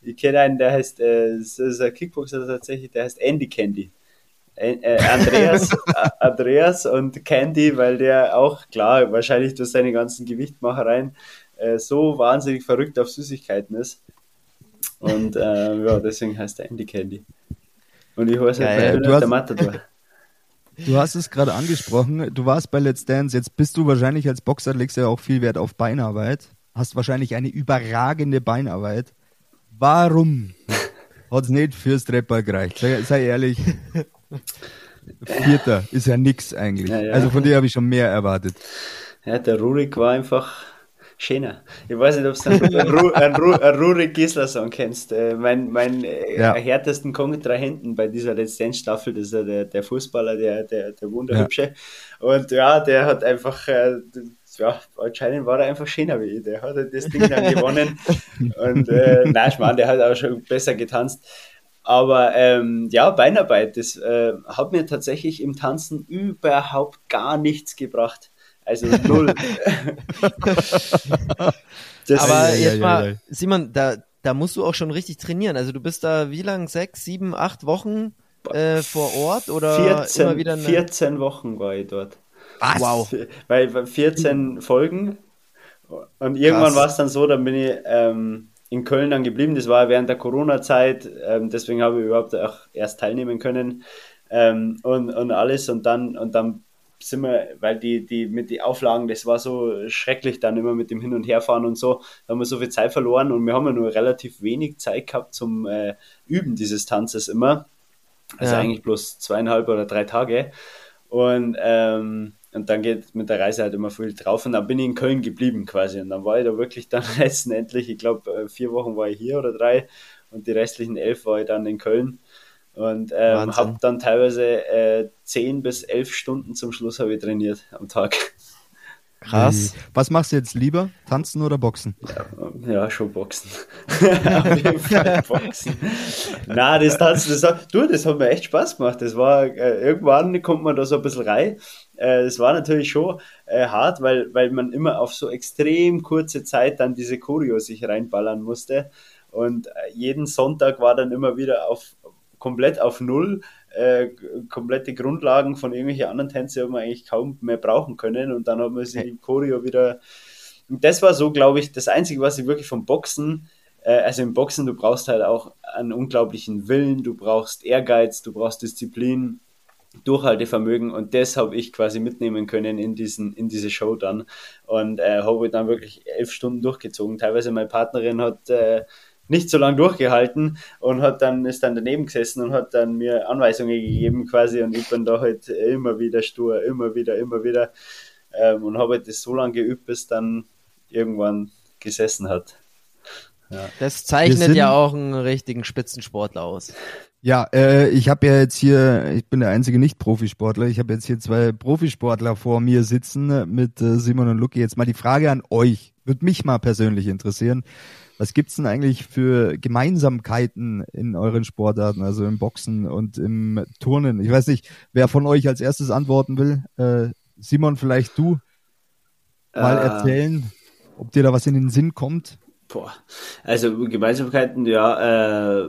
ich kenne einen, der heißt, äh, das ist ein Kickboxer tatsächlich, der heißt Andy Candy. Äh, Andreas, Andreas und Candy, weil der auch, klar, wahrscheinlich durch seine ganzen Gewichtmachereien äh, so wahnsinnig verrückt auf Süßigkeiten ist. Und äh, ja, deswegen heißt er Andy Candy. Und ich heiße halt du der Matador. Du hast es gerade angesprochen, du warst bei Let's Dance, jetzt bist du wahrscheinlich als Boxer, legst ja auch viel Wert auf Beinarbeit, hast wahrscheinlich eine überragende Beinarbeit. Warum hat es nicht fürs Trepper gereicht? Sei, sei, ehrlich. Vierter ist ja nix eigentlich. Ja, ja. Also von dir habe ich schon mehr erwartet. Ja, der Rurik war einfach schöner. Ich weiß nicht, ob du einen, Ru einen, Ru einen Rurik Gisler-Song kennst. Äh, mein mein äh, ja. härtesten Kontrahenten bei dieser letzten Staffel, das ist ja der, der Fußballer, der, der, der Wunderhübsche. Und ja, der hat einfach, äh, ja, anscheinend war er einfach schöner wie ich. Der hat das Ding dann gewonnen. Und äh, nein, ich meine, der hat auch schon besser getanzt. Aber ähm, ja, Beinarbeit, das äh, hat mir tatsächlich im Tanzen überhaupt gar nichts gebracht. Also null. Aber jetzt mal, Simon, da, da musst du auch schon richtig trainieren. Also du bist da wie lang? Sechs, sieben, acht Wochen äh, vor Ort oder 14, immer wieder eine... 14 Wochen war ich dort. Was? Wow. Weil 14 Folgen und irgendwann war es dann so, dann bin ich ähm, in Köln dann geblieben. Das war während der Corona-Zeit, ähm, deswegen habe ich überhaupt auch erst teilnehmen können ähm, und, und alles und dann und dann sind wir, weil die, die mit den Auflagen, das war so schrecklich dann immer mit dem Hin- und Herfahren und so, da haben wir so viel Zeit verloren und wir haben ja nur relativ wenig Zeit gehabt zum äh, Üben dieses Tanzes immer. Also ja. eigentlich bloß zweieinhalb oder drei Tage. Und, ähm, und dann geht mit der Reise halt immer viel drauf. Und dann bin ich in Köln geblieben quasi. Und dann war ich da wirklich dann letztendlich, ich glaube, äh, vier Wochen war ich hier oder drei. Und die restlichen elf war ich dann in Köln. Und ähm, habe dann teilweise äh, zehn bis elf Stunden zum Schluss habe ich trainiert am Tag. Krass. Was machst du jetzt lieber? Tanzen oder Boxen? Ja, ja schon Boxen. Auf jeden Fall Boxen. Na, das Tanzen, das hat, du, das hat mir echt Spaß gemacht. Das war, äh, irgendwann kommt man da so ein bisschen rein. Äh, das war natürlich schon äh, hart, weil, weil man immer auf so extrem kurze Zeit dann diese Choreo sich reinballern musste. Und äh, jeden Sonntag war dann immer wieder auf komplett auf Null äh, komplette Grundlagen von irgendwelchen anderen Tänzen haben wir eigentlich kaum mehr brauchen können und dann haben wir sie im Choreo wieder. Und das war so, glaube ich, das Einzige, was ich wirklich vom Boxen, also im Boxen, du brauchst halt auch einen unglaublichen Willen, du brauchst Ehrgeiz, du brauchst Disziplin, Durchhaltevermögen und das habe ich quasi mitnehmen können in, diesen, in diese Show dann und äh, habe dann wirklich elf Stunden durchgezogen. Teilweise meine Partnerin hat äh, nicht so lange durchgehalten und hat dann, ist dann daneben gesessen und hat dann mir Anweisungen gegeben quasi und ich bin da halt immer wieder stur, immer wieder, immer wieder ähm, und habe halt das so lange geübt, bis dann irgendwann gesessen hat. Ja. Das zeichnet ja auch einen richtigen Spitzensportler aus. Ja, äh, ich habe ja jetzt hier, ich bin der einzige Nicht-Profisportler, ich habe jetzt hier zwei Profisportler vor mir sitzen mit äh, Simon und Lucky. Jetzt mal die Frage an euch, würde mich mal persönlich interessieren. Was gibt's denn eigentlich für Gemeinsamkeiten in euren Sportarten, also im Boxen und im Turnen? Ich weiß nicht, wer von euch als erstes antworten will. Äh, Simon, vielleicht du mal äh, erzählen, ob dir da was in den Sinn kommt. Boah. Also Gemeinsamkeiten, ja, äh,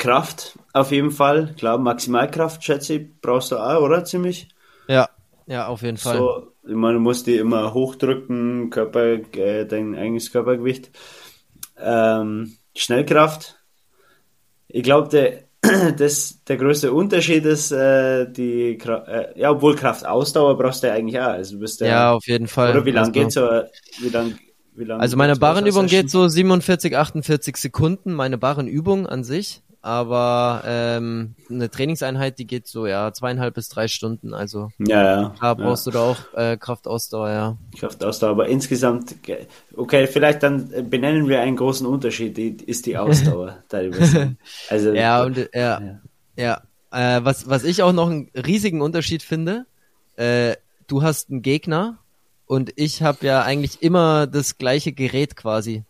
Kraft auf jeden Fall. Klar, Maximalkraft, schätze ich, brauchst du auch, oder? Ziemlich. Ja, ja, auf jeden Fall. So, ich meine, du musst die immer hochdrücken, Körper, äh, dein eigenes Körpergewicht. Ähm, Schnellkraft. Ich glaube, der, das, der größte Unterschied ist, äh, die, äh, ja, obwohl Kraftausdauer brauchst du ja eigentlich auch. Also du bist ja, ja, auf jeden Fall. Oder wie lange also, geht's so, wie lang Also meine Barrenübung geht so 47, 48 Sekunden, meine Barrenübung an sich aber ähm, eine Trainingseinheit, die geht so ja zweieinhalb bis drei Stunden. Also ja, ja. Da brauchst ja. du da auch äh, Kraftausdauer, ja. Kraftausdauer, aber insgesamt, okay, vielleicht dann benennen wir einen großen Unterschied, die, ist die Ausdauer. also, ja, und ja, ja. ja. Äh, was, was ich auch noch einen riesigen Unterschied finde, äh, du hast einen Gegner und ich habe ja eigentlich immer das gleiche Gerät quasi.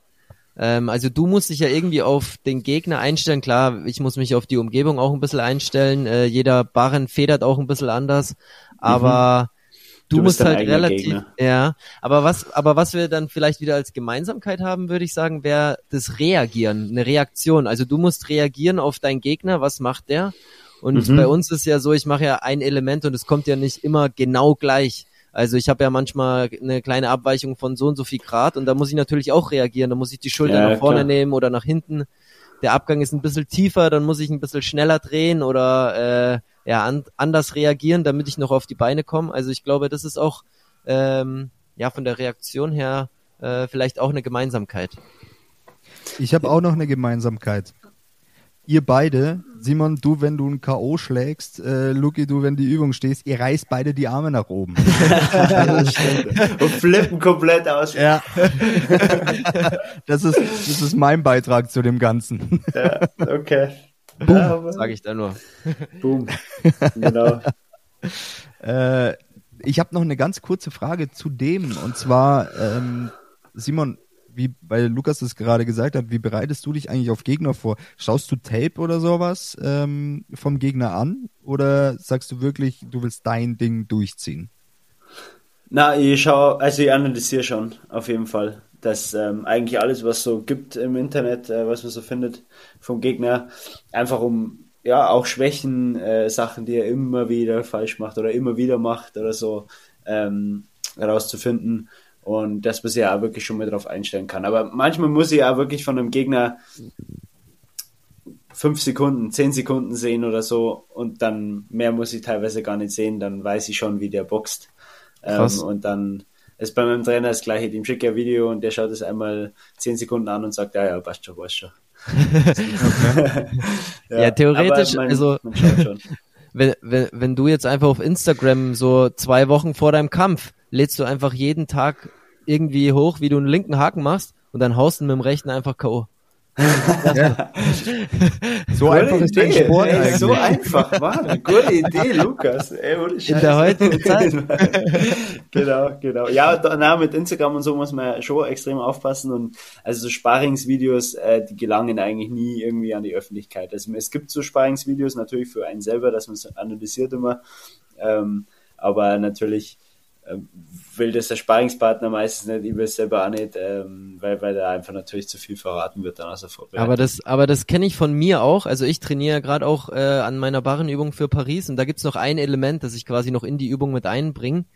Ähm, also du musst dich ja irgendwie auf den Gegner einstellen. Klar, ich muss mich auf die Umgebung auch ein bisschen einstellen. Äh, jeder Barren federt auch ein bisschen anders. Aber mhm. du, du musst halt relativ, Gegner. ja. Aber was, aber was wir dann vielleicht wieder als Gemeinsamkeit haben, würde ich sagen, wäre das Reagieren, eine Reaktion. Also du musst reagieren auf deinen Gegner. Was macht der? Und mhm. bei uns ist ja so, ich mache ja ein Element und es kommt ja nicht immer genau gleich. Also ich habe ja manchmal eine kleine Abweichung von so und so viel Grad und da muss ich natürlich auch reagieren. Da muss ich die Schulter ja, nach vorne klar. nehmen oder nach hinten. Der Abgang ist ein bisschen tiefer, dann muss ich ein bisschen schneller drehen oder äh, ja an, anders reagieren, damit ich noch auf die Beine komme. Also ich glaube, das ist auch ähm, ja von der Reaktion her äh, vielleicht auch eine Gemeinsamkeit. Ich habe auch noch eine Gemeinsamkeit ihr beide, Simon, du, wenn du ein K.O. schlägst, äh, Luki, du, wenn die Übung stehst, ihr reißt beide die Arme nach oben. Und flippen komplett aus. Ja. das, ist, das ist mein Beitrag zu dem Ganzen. Ja, okay. Boom, ja, sag ich da nur. Boom. Genau. Äh, ich habe noch eine ganz kurze Frage zu dem, und zwar, ähm, Simon, wie, weil Lukas es gerade gesagt hat, wie bereitest du dich eigentlich auf Gegner vor? Schaust du Tape oder sowas ähm, vom Gegner an oder sagst du wirklich, du willst dein Ding durchziehen? Na, ich schaue, also ich analysiere schon, auf jeden Fall. Dass ähm, eigentlich alles, was so gibt im Internet, äh, was man so findet vom Gegner, einfach um ja auch Schwächen, äh, Sachen, die er immer wieder falsch macht oder immer wieder macht oder so, ähm, herauszufinden und dass man sich ja auch wirklich schon mal darauf einstellen kann. Aber manchmal muss ich ja wirklich von einem Gegner fünf Sekunden, zehn Sekunden sehen oder so und dann mehr muss ich teilweise gar nicht sehen, dann weiß ich schon, wie der boxt. Ähm, und dann ist bei meinem Trainer das gleiche, dem schicke ich ein Video und der schaut es einmal zehn Sekunden an und sagt, ja, ja, passt schon, passt schon. ja, ja, theoretisch, man, also man wenn, wenn, wenn du jetzt einfach auf Instagram so zwei Wochen vor deinem Kampf lädst du einfach jeden Tag irgendwie hoch, wie du einen linken Haken machst und dann haust du mit dem rechten einfach K.O. Ja. so einfach ist dein Sport ey, eigentlich. So einfach, Mann. Gute Idee, Lukas. Ey, In der heutigen Zeit. genau, genau. Ja, da, mit Instagram und so muss man schon extrem aufpassen und also so Sparingsvideos, äh, die gelangen eigentlich nie irgendwie an die Öffentlichkeit. Also es gibt so Sparingsvideos natürlich für einen selber, dass man es analysiert immer, ähm, aber natürlich will das der Sparingspartner meistens nicht, ich will es selber auch nicht, ähm, weil, weil da einfach natürlich zu viel verraten wird dann aus der Vorbereitung. Aber das, aber das kenne ich von mir auch. Also ich trainiere gerade auch äh, an meiner Barrenübung für Paris und da gibt's noch ein Element, das ich quasi noch in die Übung mit einbringen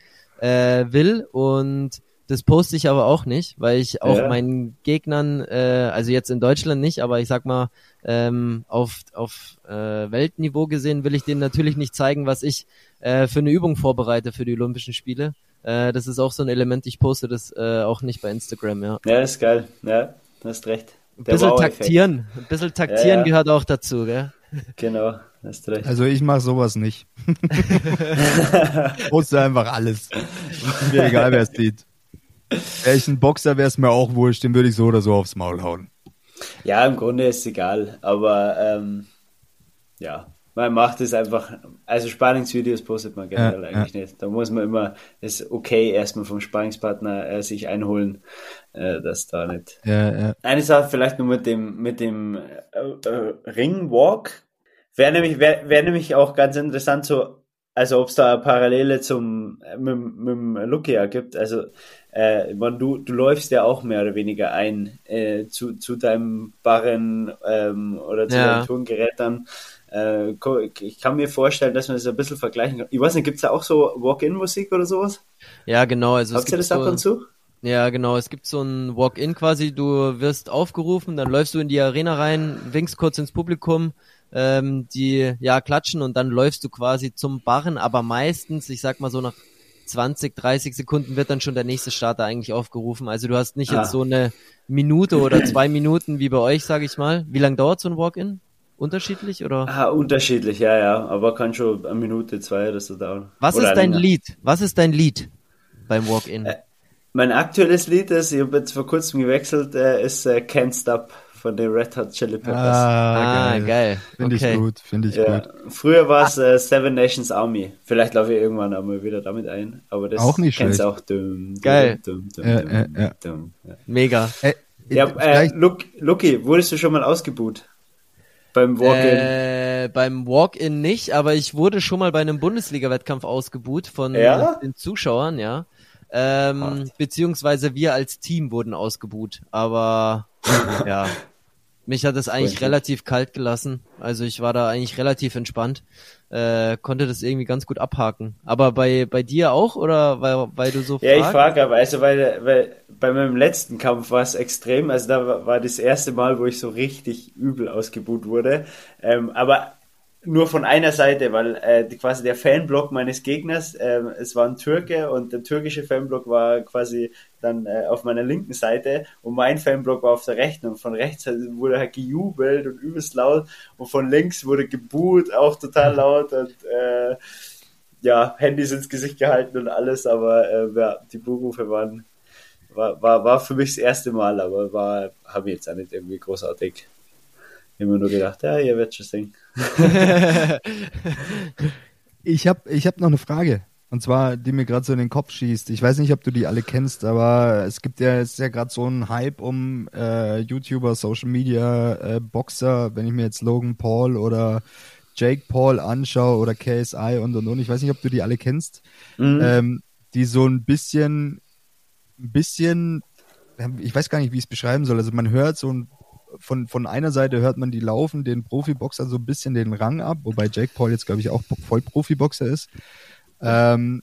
äh, will und das poste ich aber auch nicht, weil ich auch ja. meinen Gegnern, äh, also jetzt in Deutschland nicht, aber ich sag mal, ähm, auf, auf äh, Weltniveau gesehen will ich denen natürlich nicht zeigen, was ich äh, für eine Übung vorbereite für die Olympischen Spiele. Äh, das ist auch so ein Element, ich poste das äh, auch nicht bei Instagram, ja. Ja, ist geil, ja, du hast recht. ein bisschen taktieren, ein bisschen taktieren ja, ja. gehört auch dazu, gell? Genau, hast recht. Also ich mache sowas nicht. poste einfach alles. Mir egal, wer es sieht. Wäre ich ein Boxer, wäre es mir auch wurscht, den würde ich so oder so aufs Maul hauen. Ja, im Grunde ist es egal, aber ähm, ja, man macht es einfach, also Spannungsvideos postet man generell ja, eigentlich ja. nicht. Da muss man immer das okay erstmal vom Spannungspartner äh, sich einholen, äh, dass da nicht. Ja, Eine Sache vielleicht nur mit dem, mit dem äh, äh, Ringwalk. Wäre nämlich, wäre wär nämlich auch ganz interessant, so, also ob es da eine Parallele zum äh, mit, mit dem Lukia gibt. Also äh, man, du, du läufst ja auch mehr oder weniger ein äh, zu, zu deinem Barren ähm, oder zu ja. deinem Turngerät dann. Äh, ich kann mir vorstellen, dass man das ein bisschen vergleichen kann. Ich weiß nicht, gibt es da auch so Walk-in-Musik oder sowas? Ja, genau. Also Habt ihr das so, ab und zu? Ja, genau. Es gibt so ein Walk-in quasi. Du wirst aufgerufen, dann läufst du in die Arena rein, winkst kurz ins Publikum, ähm, die ja klatschen und dann läufst du quasi zum Barren. Aber meistens, ich sag mal so nach 20, 30 Sekunden wird dann schon der nächste Starter eigentlich aufgerufen. Also du hast nicht ah. jetzt so eine Minute oder zwei Minuten wie bei euch, sage ich mal. Wie lange dauert so ein Walk-in? Unterschiedlich oder? Ah, unterschiedlich, ja, ja. Aber kann schon eine Minute, zwei oder so dauern. Was oder ist dein länger. Lied? Was ist dein Lied beim Walk-in? Äh, mein aktuelles Lied ist, ich habe jetzt vor kurzem gewechselt, äh, ist äh, Can't Stop von den Red Hot Chili Peppers. Ah, ah geil. geil. Finde okay. ich gut, finde ich ja. gut. Früher war es äh, Seven Nations Army. Vielleicht laufe ich irgendwann einmal wieder damit ein, aber das auch nicht kennst schlecht. auch. Dum, geil. Dum, dum, ja, ja, ja. Mega. Äh, ja, äh, Lucky, wurdest du schon mal ausgebuht? Beim Walk-In? Äh, beim Walk-In nicht, aber ich wurde schon mal bei einem Bundesliga-Wettkampf ausgebuht von ja? den Zuschauern, ja. Ähm, beziehungsweise wir als Team wurden ausgebuht, aber ja, mich hat es eigentlich relativ kalt gelassen. Also ich war da eigentlich relativ entspannt. Äh, konnte das irgendwie ganz gut abhaken. Aber bei, bei dir auch oder weil, weil du so Ja, fragst? ich frage aber, also weil, weil bei meinem letzten Kampf war es extrem. Also da war, war das erste Mal, wo ich so richtig übel ausgebuht wurde. Ähm, aber nur von einer Seite, weil äh, quasi der Fanblock meines Gegners, äh, es war ein Türke und der türkische Fanblock war quasi dann äh, auf meiner linken Seite und mein Fanblock war auf der rechten und von rechts wurde halt gejubelt und übelst laut und von links wurde geboot, auch total laut und äh, ja, Handys ins Gesicht gehalten und alles, aber äh, ja, die Buhrufe waren war, war, war für mich das erste Mal, aber war, habe ich jetzt auch nicht irgendwie großartig immer nur gedacht, ja, ihr werdet schon singen. ich habe ich hab noch eine Frage. Und zwar, die mir gerade so in den Kopf schießt. Ich weiß nicht, ob du die alle kennst, aber es gibt ja, es ist ja gerade so ein Hype um äh, YouTuber, Social Media, äh, Boxer, wenn ich mir jetzt Logan Paul oder Jake Paul anschaue oder KSI und und und. Ich weiß nicht, ob du die alle kennst. Mhm. Ähm, die so ein bisschen, ein bisschen, ich weiß gar nicht, wie ich es beschreiben soll. Also man hört so ein von, von einer Seite hört man die laufen den Profiboxern so ein bisschen den Rang ab, wobei Jake Paul jetzt, glaube ich, auch voll Profiboxer ist. Ähm,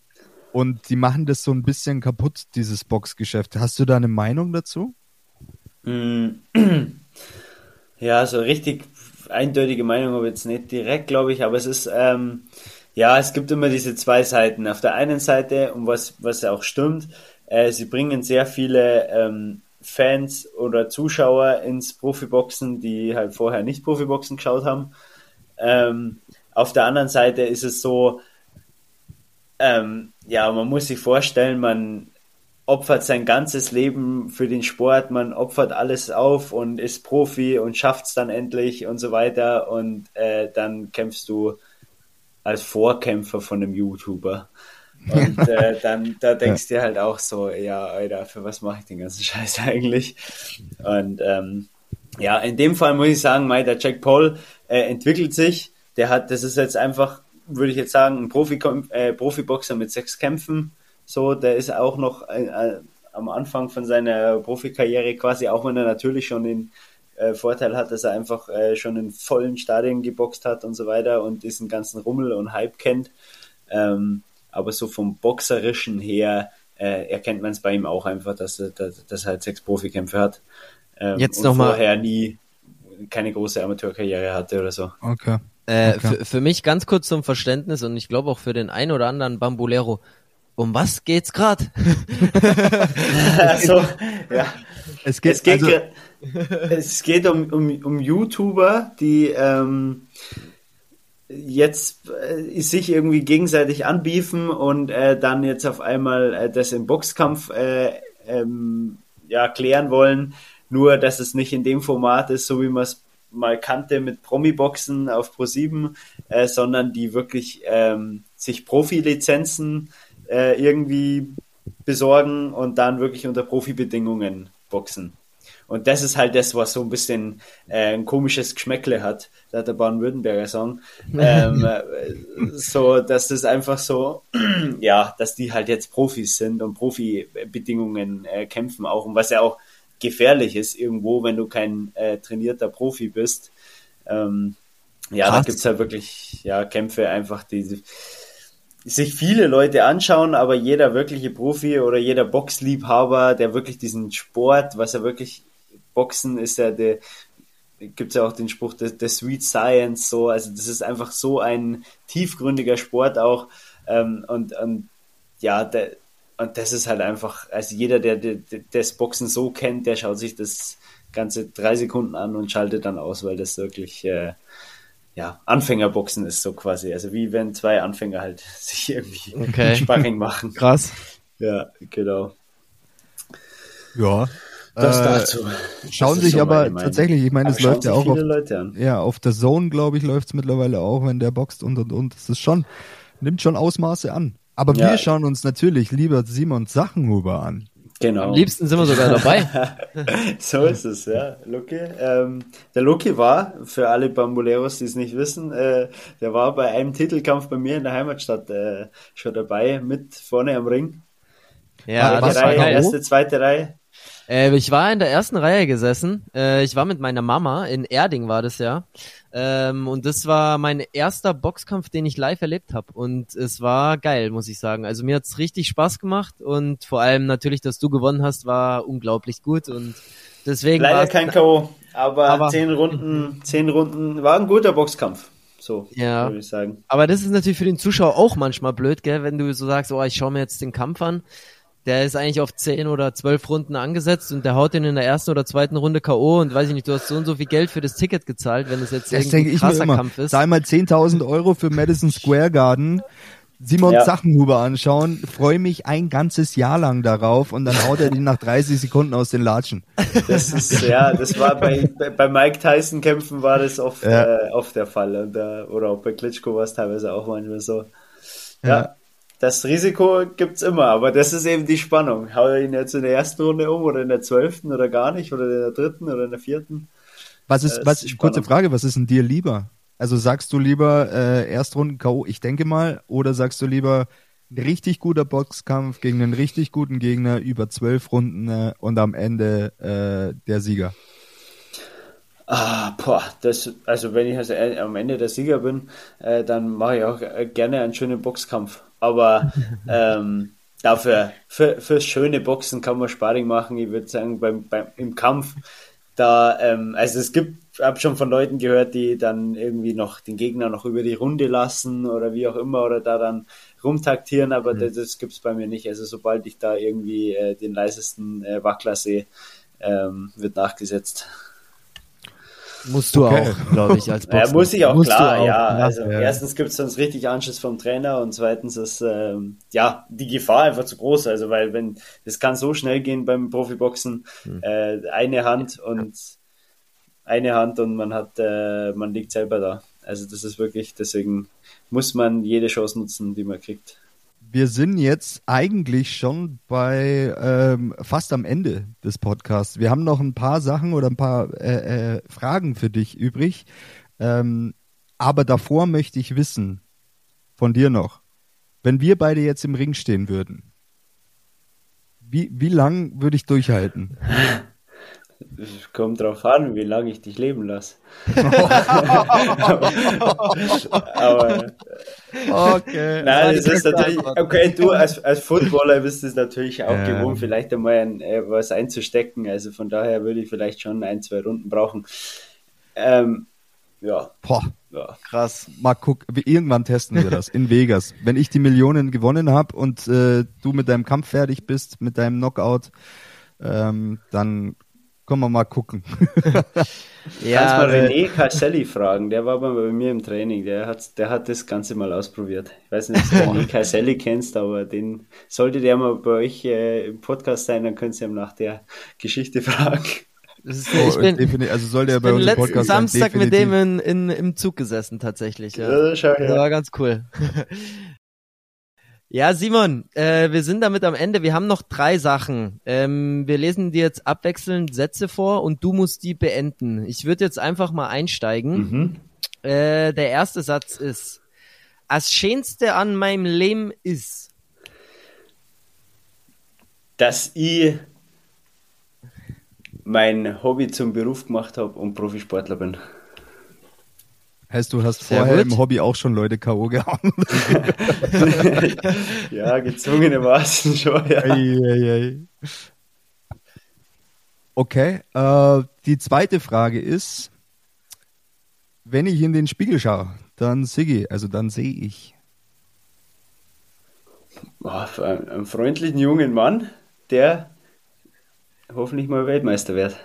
und die machen das so ein bisschen kaputt, dieses Boxgeschäft. Hast du da eine Meinung dazu? Mm. Ja, so richtig eindeutige Meinung habe ich jetzt nicht direkt, glaube ich, aber es ist, ähm, ja, es gibt immer diese zwei Seiten. Auf der einen Seite, und was, was ja auch stimmt, äh, sie bringen sehr viele ähm, Fans oder Zuschauer ins Profiboxen, die halt vorher nicht Profiboxen geschaut haben. Ähm, auf der anderen Seite ist es so, ähm, ja, man muss sich vorstellen, man opfert sein ganzes Leben für den Sport, man opfert alles auf und ist Profi und schafft es dann endlich und so weiter und äh, dann kämpfst du als Vorkämpfer von einem YouTuber. Und äh, dann da denkst du ja. dir halt auch so, ja, Alter, für was mache ich den ganzen Scheiß eigentlich? Und ähm, ja, in dem Fall muss ich sagen, mei, der Jack Paul äh, entwickelt sich. Der hat, das ist jetzt einfach, würde ich jetzt sagen, ein Profi, äh, Profiboxer mit sechs Kämpfen. So, der ist auch noch äh, äh, am Anfang von seiner Profikarriere quasi, auch wenn er natürlich schon den äh, Vorteil hat, dass er einfach äh, schon in vollen Stadien geboxt hat und so weiter und diesen ganzen Rummel und Hype kennt. Ähm, aber so vom Boxerischen her äh, erkennt man es bei ihm auch einfach, dass er, dass, dass er halt sechs Profikämpfe hat. Ähm, Jetzt noch mal. vorher nie keine große Amateurkarriere hatte oder so. Okay. Äh, okay. Für mich ganz kurz zum Verständnis und ich glaube auch für den einen oder anderen Bambulero. Um was geht's gerade? also, ja. Es geht, es geht, also, es geht um, um, um YouTuber, die ähm, jetzt äh, sich irgendwie gegenseitig anbiefen und äh, dann jetzt auf einmal äh, das im Boxkampf äh, ähm, ja, klären wollen. Nur, dass es nicht in dem Format ist, so wie man es mal kannte mit Promi-Boxen auf Pro7, äh, sondern die wirklich ähm, sich Profilizenzen äh, irgendwie besorgen und dann wirklich unter Profibedingungen boxen. Und das ist halt das, was so ein bisschen äh, ein komisches Geschmäckle hat, der Baden-Württemberger Song. ähm, äh, so, dass das einfach so, ja, dass die halt jetzt Profis sind und Profibedingungen äh, kämpfen auch. Und was ja auch gefährlich ist irgendwo, wenn du kein äh, trainierter Profi bist. Ähm, ja, Krass. da gibt's ja wirklich ja, Kämpfe einfach, die sich viele Leute anschauen, aber jeder wirkliche Profi oder jeder Boxliebhaber, der wirklich diesen Sport, was er wirklich Boxen ist ja der, gibt es ja auch den Spruch der, der Sweet Science, so, also das ist einfach so ein tiefgründiger Sport auch ähm, und, und ja, der, und das ist halt einfach, also jeder, der, der, der das Boxen so kennt, der schaut sich das ganze drei Sekunden an und schaltet dann aus, weil das wirklich äh, ja, Anfängerboxen ist so quasi. Also wie wenn zwei Anfänger halt sich irgendwie okay. Sparring machen. Krass. Ja, genau. Ja, das äh, dazu. Schauen das sich so aber tatsächlich, ich meine, es läuft ja auch auf, ja, auf der Zone, glaube ich, läuft es mittlerweile auch, wenn der boxt und und und. Das ist schon, nimmt schon Ausmaße an. Aber ja. wir schauen uns natürlich lieber Simon Sachenhuber an. Genau. Am liebsten sind wir sogar dabei. so ist es, ja. Lucky. Ähm, der Lucky war, für alle Bamboleros, die es nicht wissen, äh, der war bei einem Titelkampf bei mir in der Heimatstadt äh, schon dabei, mit vorne am Ring. Ja, das Reihe, erste, zweite Reihe. Äh, ich war in der ersten Reihe gesessen. Äh, ich war mit meiner Mama, in Erding war das ja. Ähm, und das war mein erster Boxkampf, den ich live erlebt habe. Und es war geil, muss ich sagen. Also mir hat's richtig Spaß gemacht und vor allem natürlich, dass du gewonnen hast, war unglaublich gut. Und deswegen. Leider kein K.O., aber, aber zehn Runden, zehn Runden, war ein guter Boxkampf. So, ja. würde ich sagen. Aber das ist natürlich für den Zuschauer auch manchmal blöd, gell, wenn du so sagst, oh, ich schaue mir jetzt den Kampf an der ist eigentlich auf 10 oder 12 Runden angesetzt und der haut den in der ersten oder zweiten Runde K.O. und weiß ich nicht, du hast so und so viel Geld für das Ticket gezahlt, wenn es jetzt das ein krasser Kampf ist. Zahl mal 10.000 Euro für Madison Square Garden, Simon ja. Sachenhuber anschauen, freue mich ein ganzes Jahr lang darauf und dann haut er den nach 30 Sekunden aus den Latschen. Das ist, ja, das war bei, bei Mike Tyson Kämpfen war das oft, ja. äh, oft der Fall und, äh, oder auch bei Klitschko war es teilweise auch manchmal so. ja. ja. Das Risiko gibt's immer, aber das ist eben die Spannung. Hau ich ihn jetzt in der ersten Runde um oder in der zwölften oder gar nicht oder in der dritten oder in der vierten? Was ist, was, ist kurze Frage, was ist denn dir lieber? Also sagst du lieber äh, Erstrunden K.O., ich denke mal, oder sagst du lieber ein richtig guter Boxkampf gegen einen richtig guten Gegner über zwölf Runden äh, und am Ende äh, der Sieger? Ah, boah, das, also wenn ich also am Ende der Sieger bin, äh, dann mache ich auch äh, gerne einen schönen Boxkampf. Aber ähm, dafür, für, fürs schöne Boxen kann man Sparring machen. Ich würde sagen, beim, beim, im Kampf, da, ähm, also es gibt, ich habe schon von Leuten gehört, die dann irgendwie noch den Gegner noch über die Runde lassen oder wie auch immer oder da dann rumtaktieren, aber mhm. das, das gibt es bei mir nicht. Also sobald ich da irgendwie äh, den leisesten äh, Wackler sehe, ähm, wird nachgesetzt. Musst du okay. auch, glaube ich, als Boxer. Ja, muss ich auch, Musst klar, auch, ja. Also ja. erstens gibt es sonst richtig Anschiss vom Trainer und zweitens ist ähm, ja die Gefahr einfach zu groß. Also weil wenn das kann so schnell gehen beim Profiboxen, hm. äh, eine Hand und eine Hand und man hat, äh, man liegt selber da. Also das ist wirklich, deswegen muss man jede Chance nutzen, die man kriegt wir sind jetzt eigentlich schon bei ähm, fast am Ende des Podcasts. Wir haben noch ein paar Sachen oder ein paar äh, äh, Fragen für dich übrig. Ähm, aber davor möchte ich wissen von dir noch, wenn wir beide jetzt im Ring stehen würden, wie, wie lang würde ich durchhalten? Es kommt drauf an, wie lange ich dich leben lasse. aber, okay. Nein, das ist natürlich, okay, du als, als Footballer bist es natürlich auch ja. gewohnt, vielleicht einmal ein, äh, was einzustecken. Also von daher würde ich vielleicht schon ein, zwei Runden brauchen. Ähm, ja. Boah. Ja. Krass. Mal gucken, irgendwann testen wir das in Vegas. Wenn ich die Millionen gewonnen habe und äh, du mit deinem Kampf fertig bist, mit deinem Knockout, ähm, dann können wir mal gucken. ja, Kannst mal René Caselli fragen, der war bei mir im Training, der hat, der hat das Ganze mal ausprobiert. Ich weiß nicht, ob du René Caselli kennst, aber den sollte der mal bei euch äh, im Podcast sein, dann könnt ihr ihm nach der Geschichte fragen. Ist, oh, bin, also soll der bei uns im Podcast Samstag sein, mit dem in, in, im Zug gesessen tatsächlich. Ja. ja, schau, ja. Das war ganz cool. Ja, Simon, äh, wir sind damit am Ende. Wir haben noch drei Sachen. Ähm, wir lesen dir jetzt abwechselnd Sätze vor und du musst die beenden. Ich würde jetzt einfach mal einsteigen. Mhm. Äh, der erste Satz ist, das Schönste an meinem Leben ist, dass ich mein Hobby zum Beruf gemacht habe und Profisportler bin. Heißt, du hast Sehr vorher gut. im Hobby auch schon Leute K.O. gehauen? ja, gezwungenermaßen schon, ja. Ei, ei, ei. Okay, äh, die zweite Frage ist, wenn ich in den Spiegel schaue, dann sehe ich, also dann sehe ich. Oh, einen freundlichen jungen Mann, der hoffentlich mal Weltmeister wird.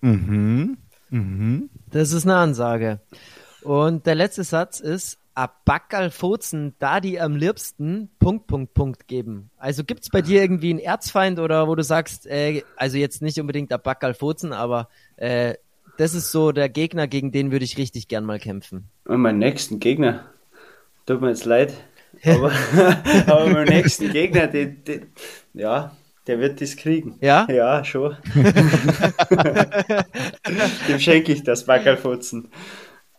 Mhm. Mhm. Das ist eine Ansage. Und der letzte Satz ist, a Backerl Furzen, da die am liebsten Punkt, Punkt, Punkt geben. Also gibt's bei dir irgendwie einen Erzfeind oder wo du sagst, äh, also jetzt nicht unbedingt a Backerl Furzen, aber äh, das ist so der Gegner, gegen den würde ich richtig gern mal kämpfen. Und meinen nächsten Gegner, tut mir jetzt leid, aber, aber meinen nächsten Gegner, den, den, ja, der wird das kriegen. Ja? Ja, schon. Dem schenke ich das Backerlfutzen.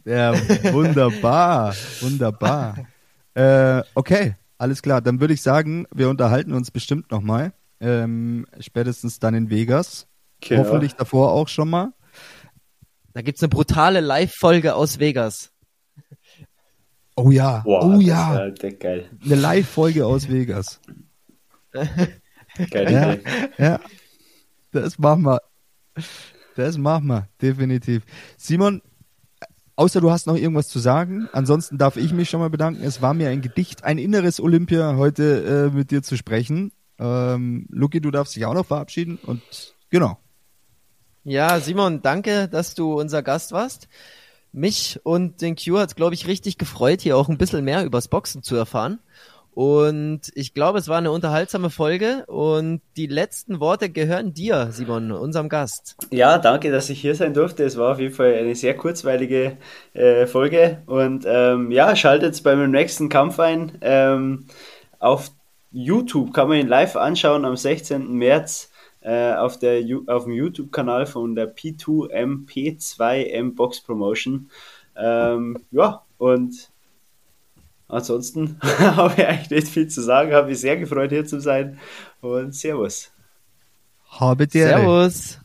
Ja, wunderbar, wunderbar. Äh, okay, alles klar. Dann würde ich sagen, wir unterhalten uns bestimmt nochmal. Ähm, spätestens dann in Vegas. Genau. Hoffentlich davor auch schon mal. Da gibt es eine brutale Live-Folge aus Vegas. Oh ja, Boah, oh ja. Halt geil. Eine Live-Folge aus Vegas. Geile ja, Idee. Ja, das machen wir. Das machen wir, definitiv. Simon, außer du hast noch irgendwas zu sagen, ansonsten darf ich mich schon mal bedanken. Es war mir ein Gedicht, ein inneres Olympia, heute äh, mit dir zu sprechen. Ähm, Luki, du darfst dich auch noch verabschieden und genau. Ja, Simon, danke, dass du unser Gast warst. Mich und den Q hat, glaube ich, richtig gefreut, hier auch ein bisschen mehr übers Boxen zu erfahren. Und ich glaube, es war eine unterhaltsame Folge und die letzten Worte gehören dir, Simon, unserem Gast. Ja, danke, dass ich hier sein durfte. Es war auf jeden Fall eine sehr kurzweilige äh, Folge und ähm, ja, schaltet bei meinem nächsten Kampf ein. Ähm, auf YouTube kann man ihn live anschauen am 16. März äh, auf, der, auf dem YouTube-Kanal von der P2M P2M Box Promotion. Ähm, ja, und ansonsten habe ich eigentlich nicht viel zu sagen. Habe mich sehr gefreut, hier zu sein. Und Servus. Habe dir. Servus.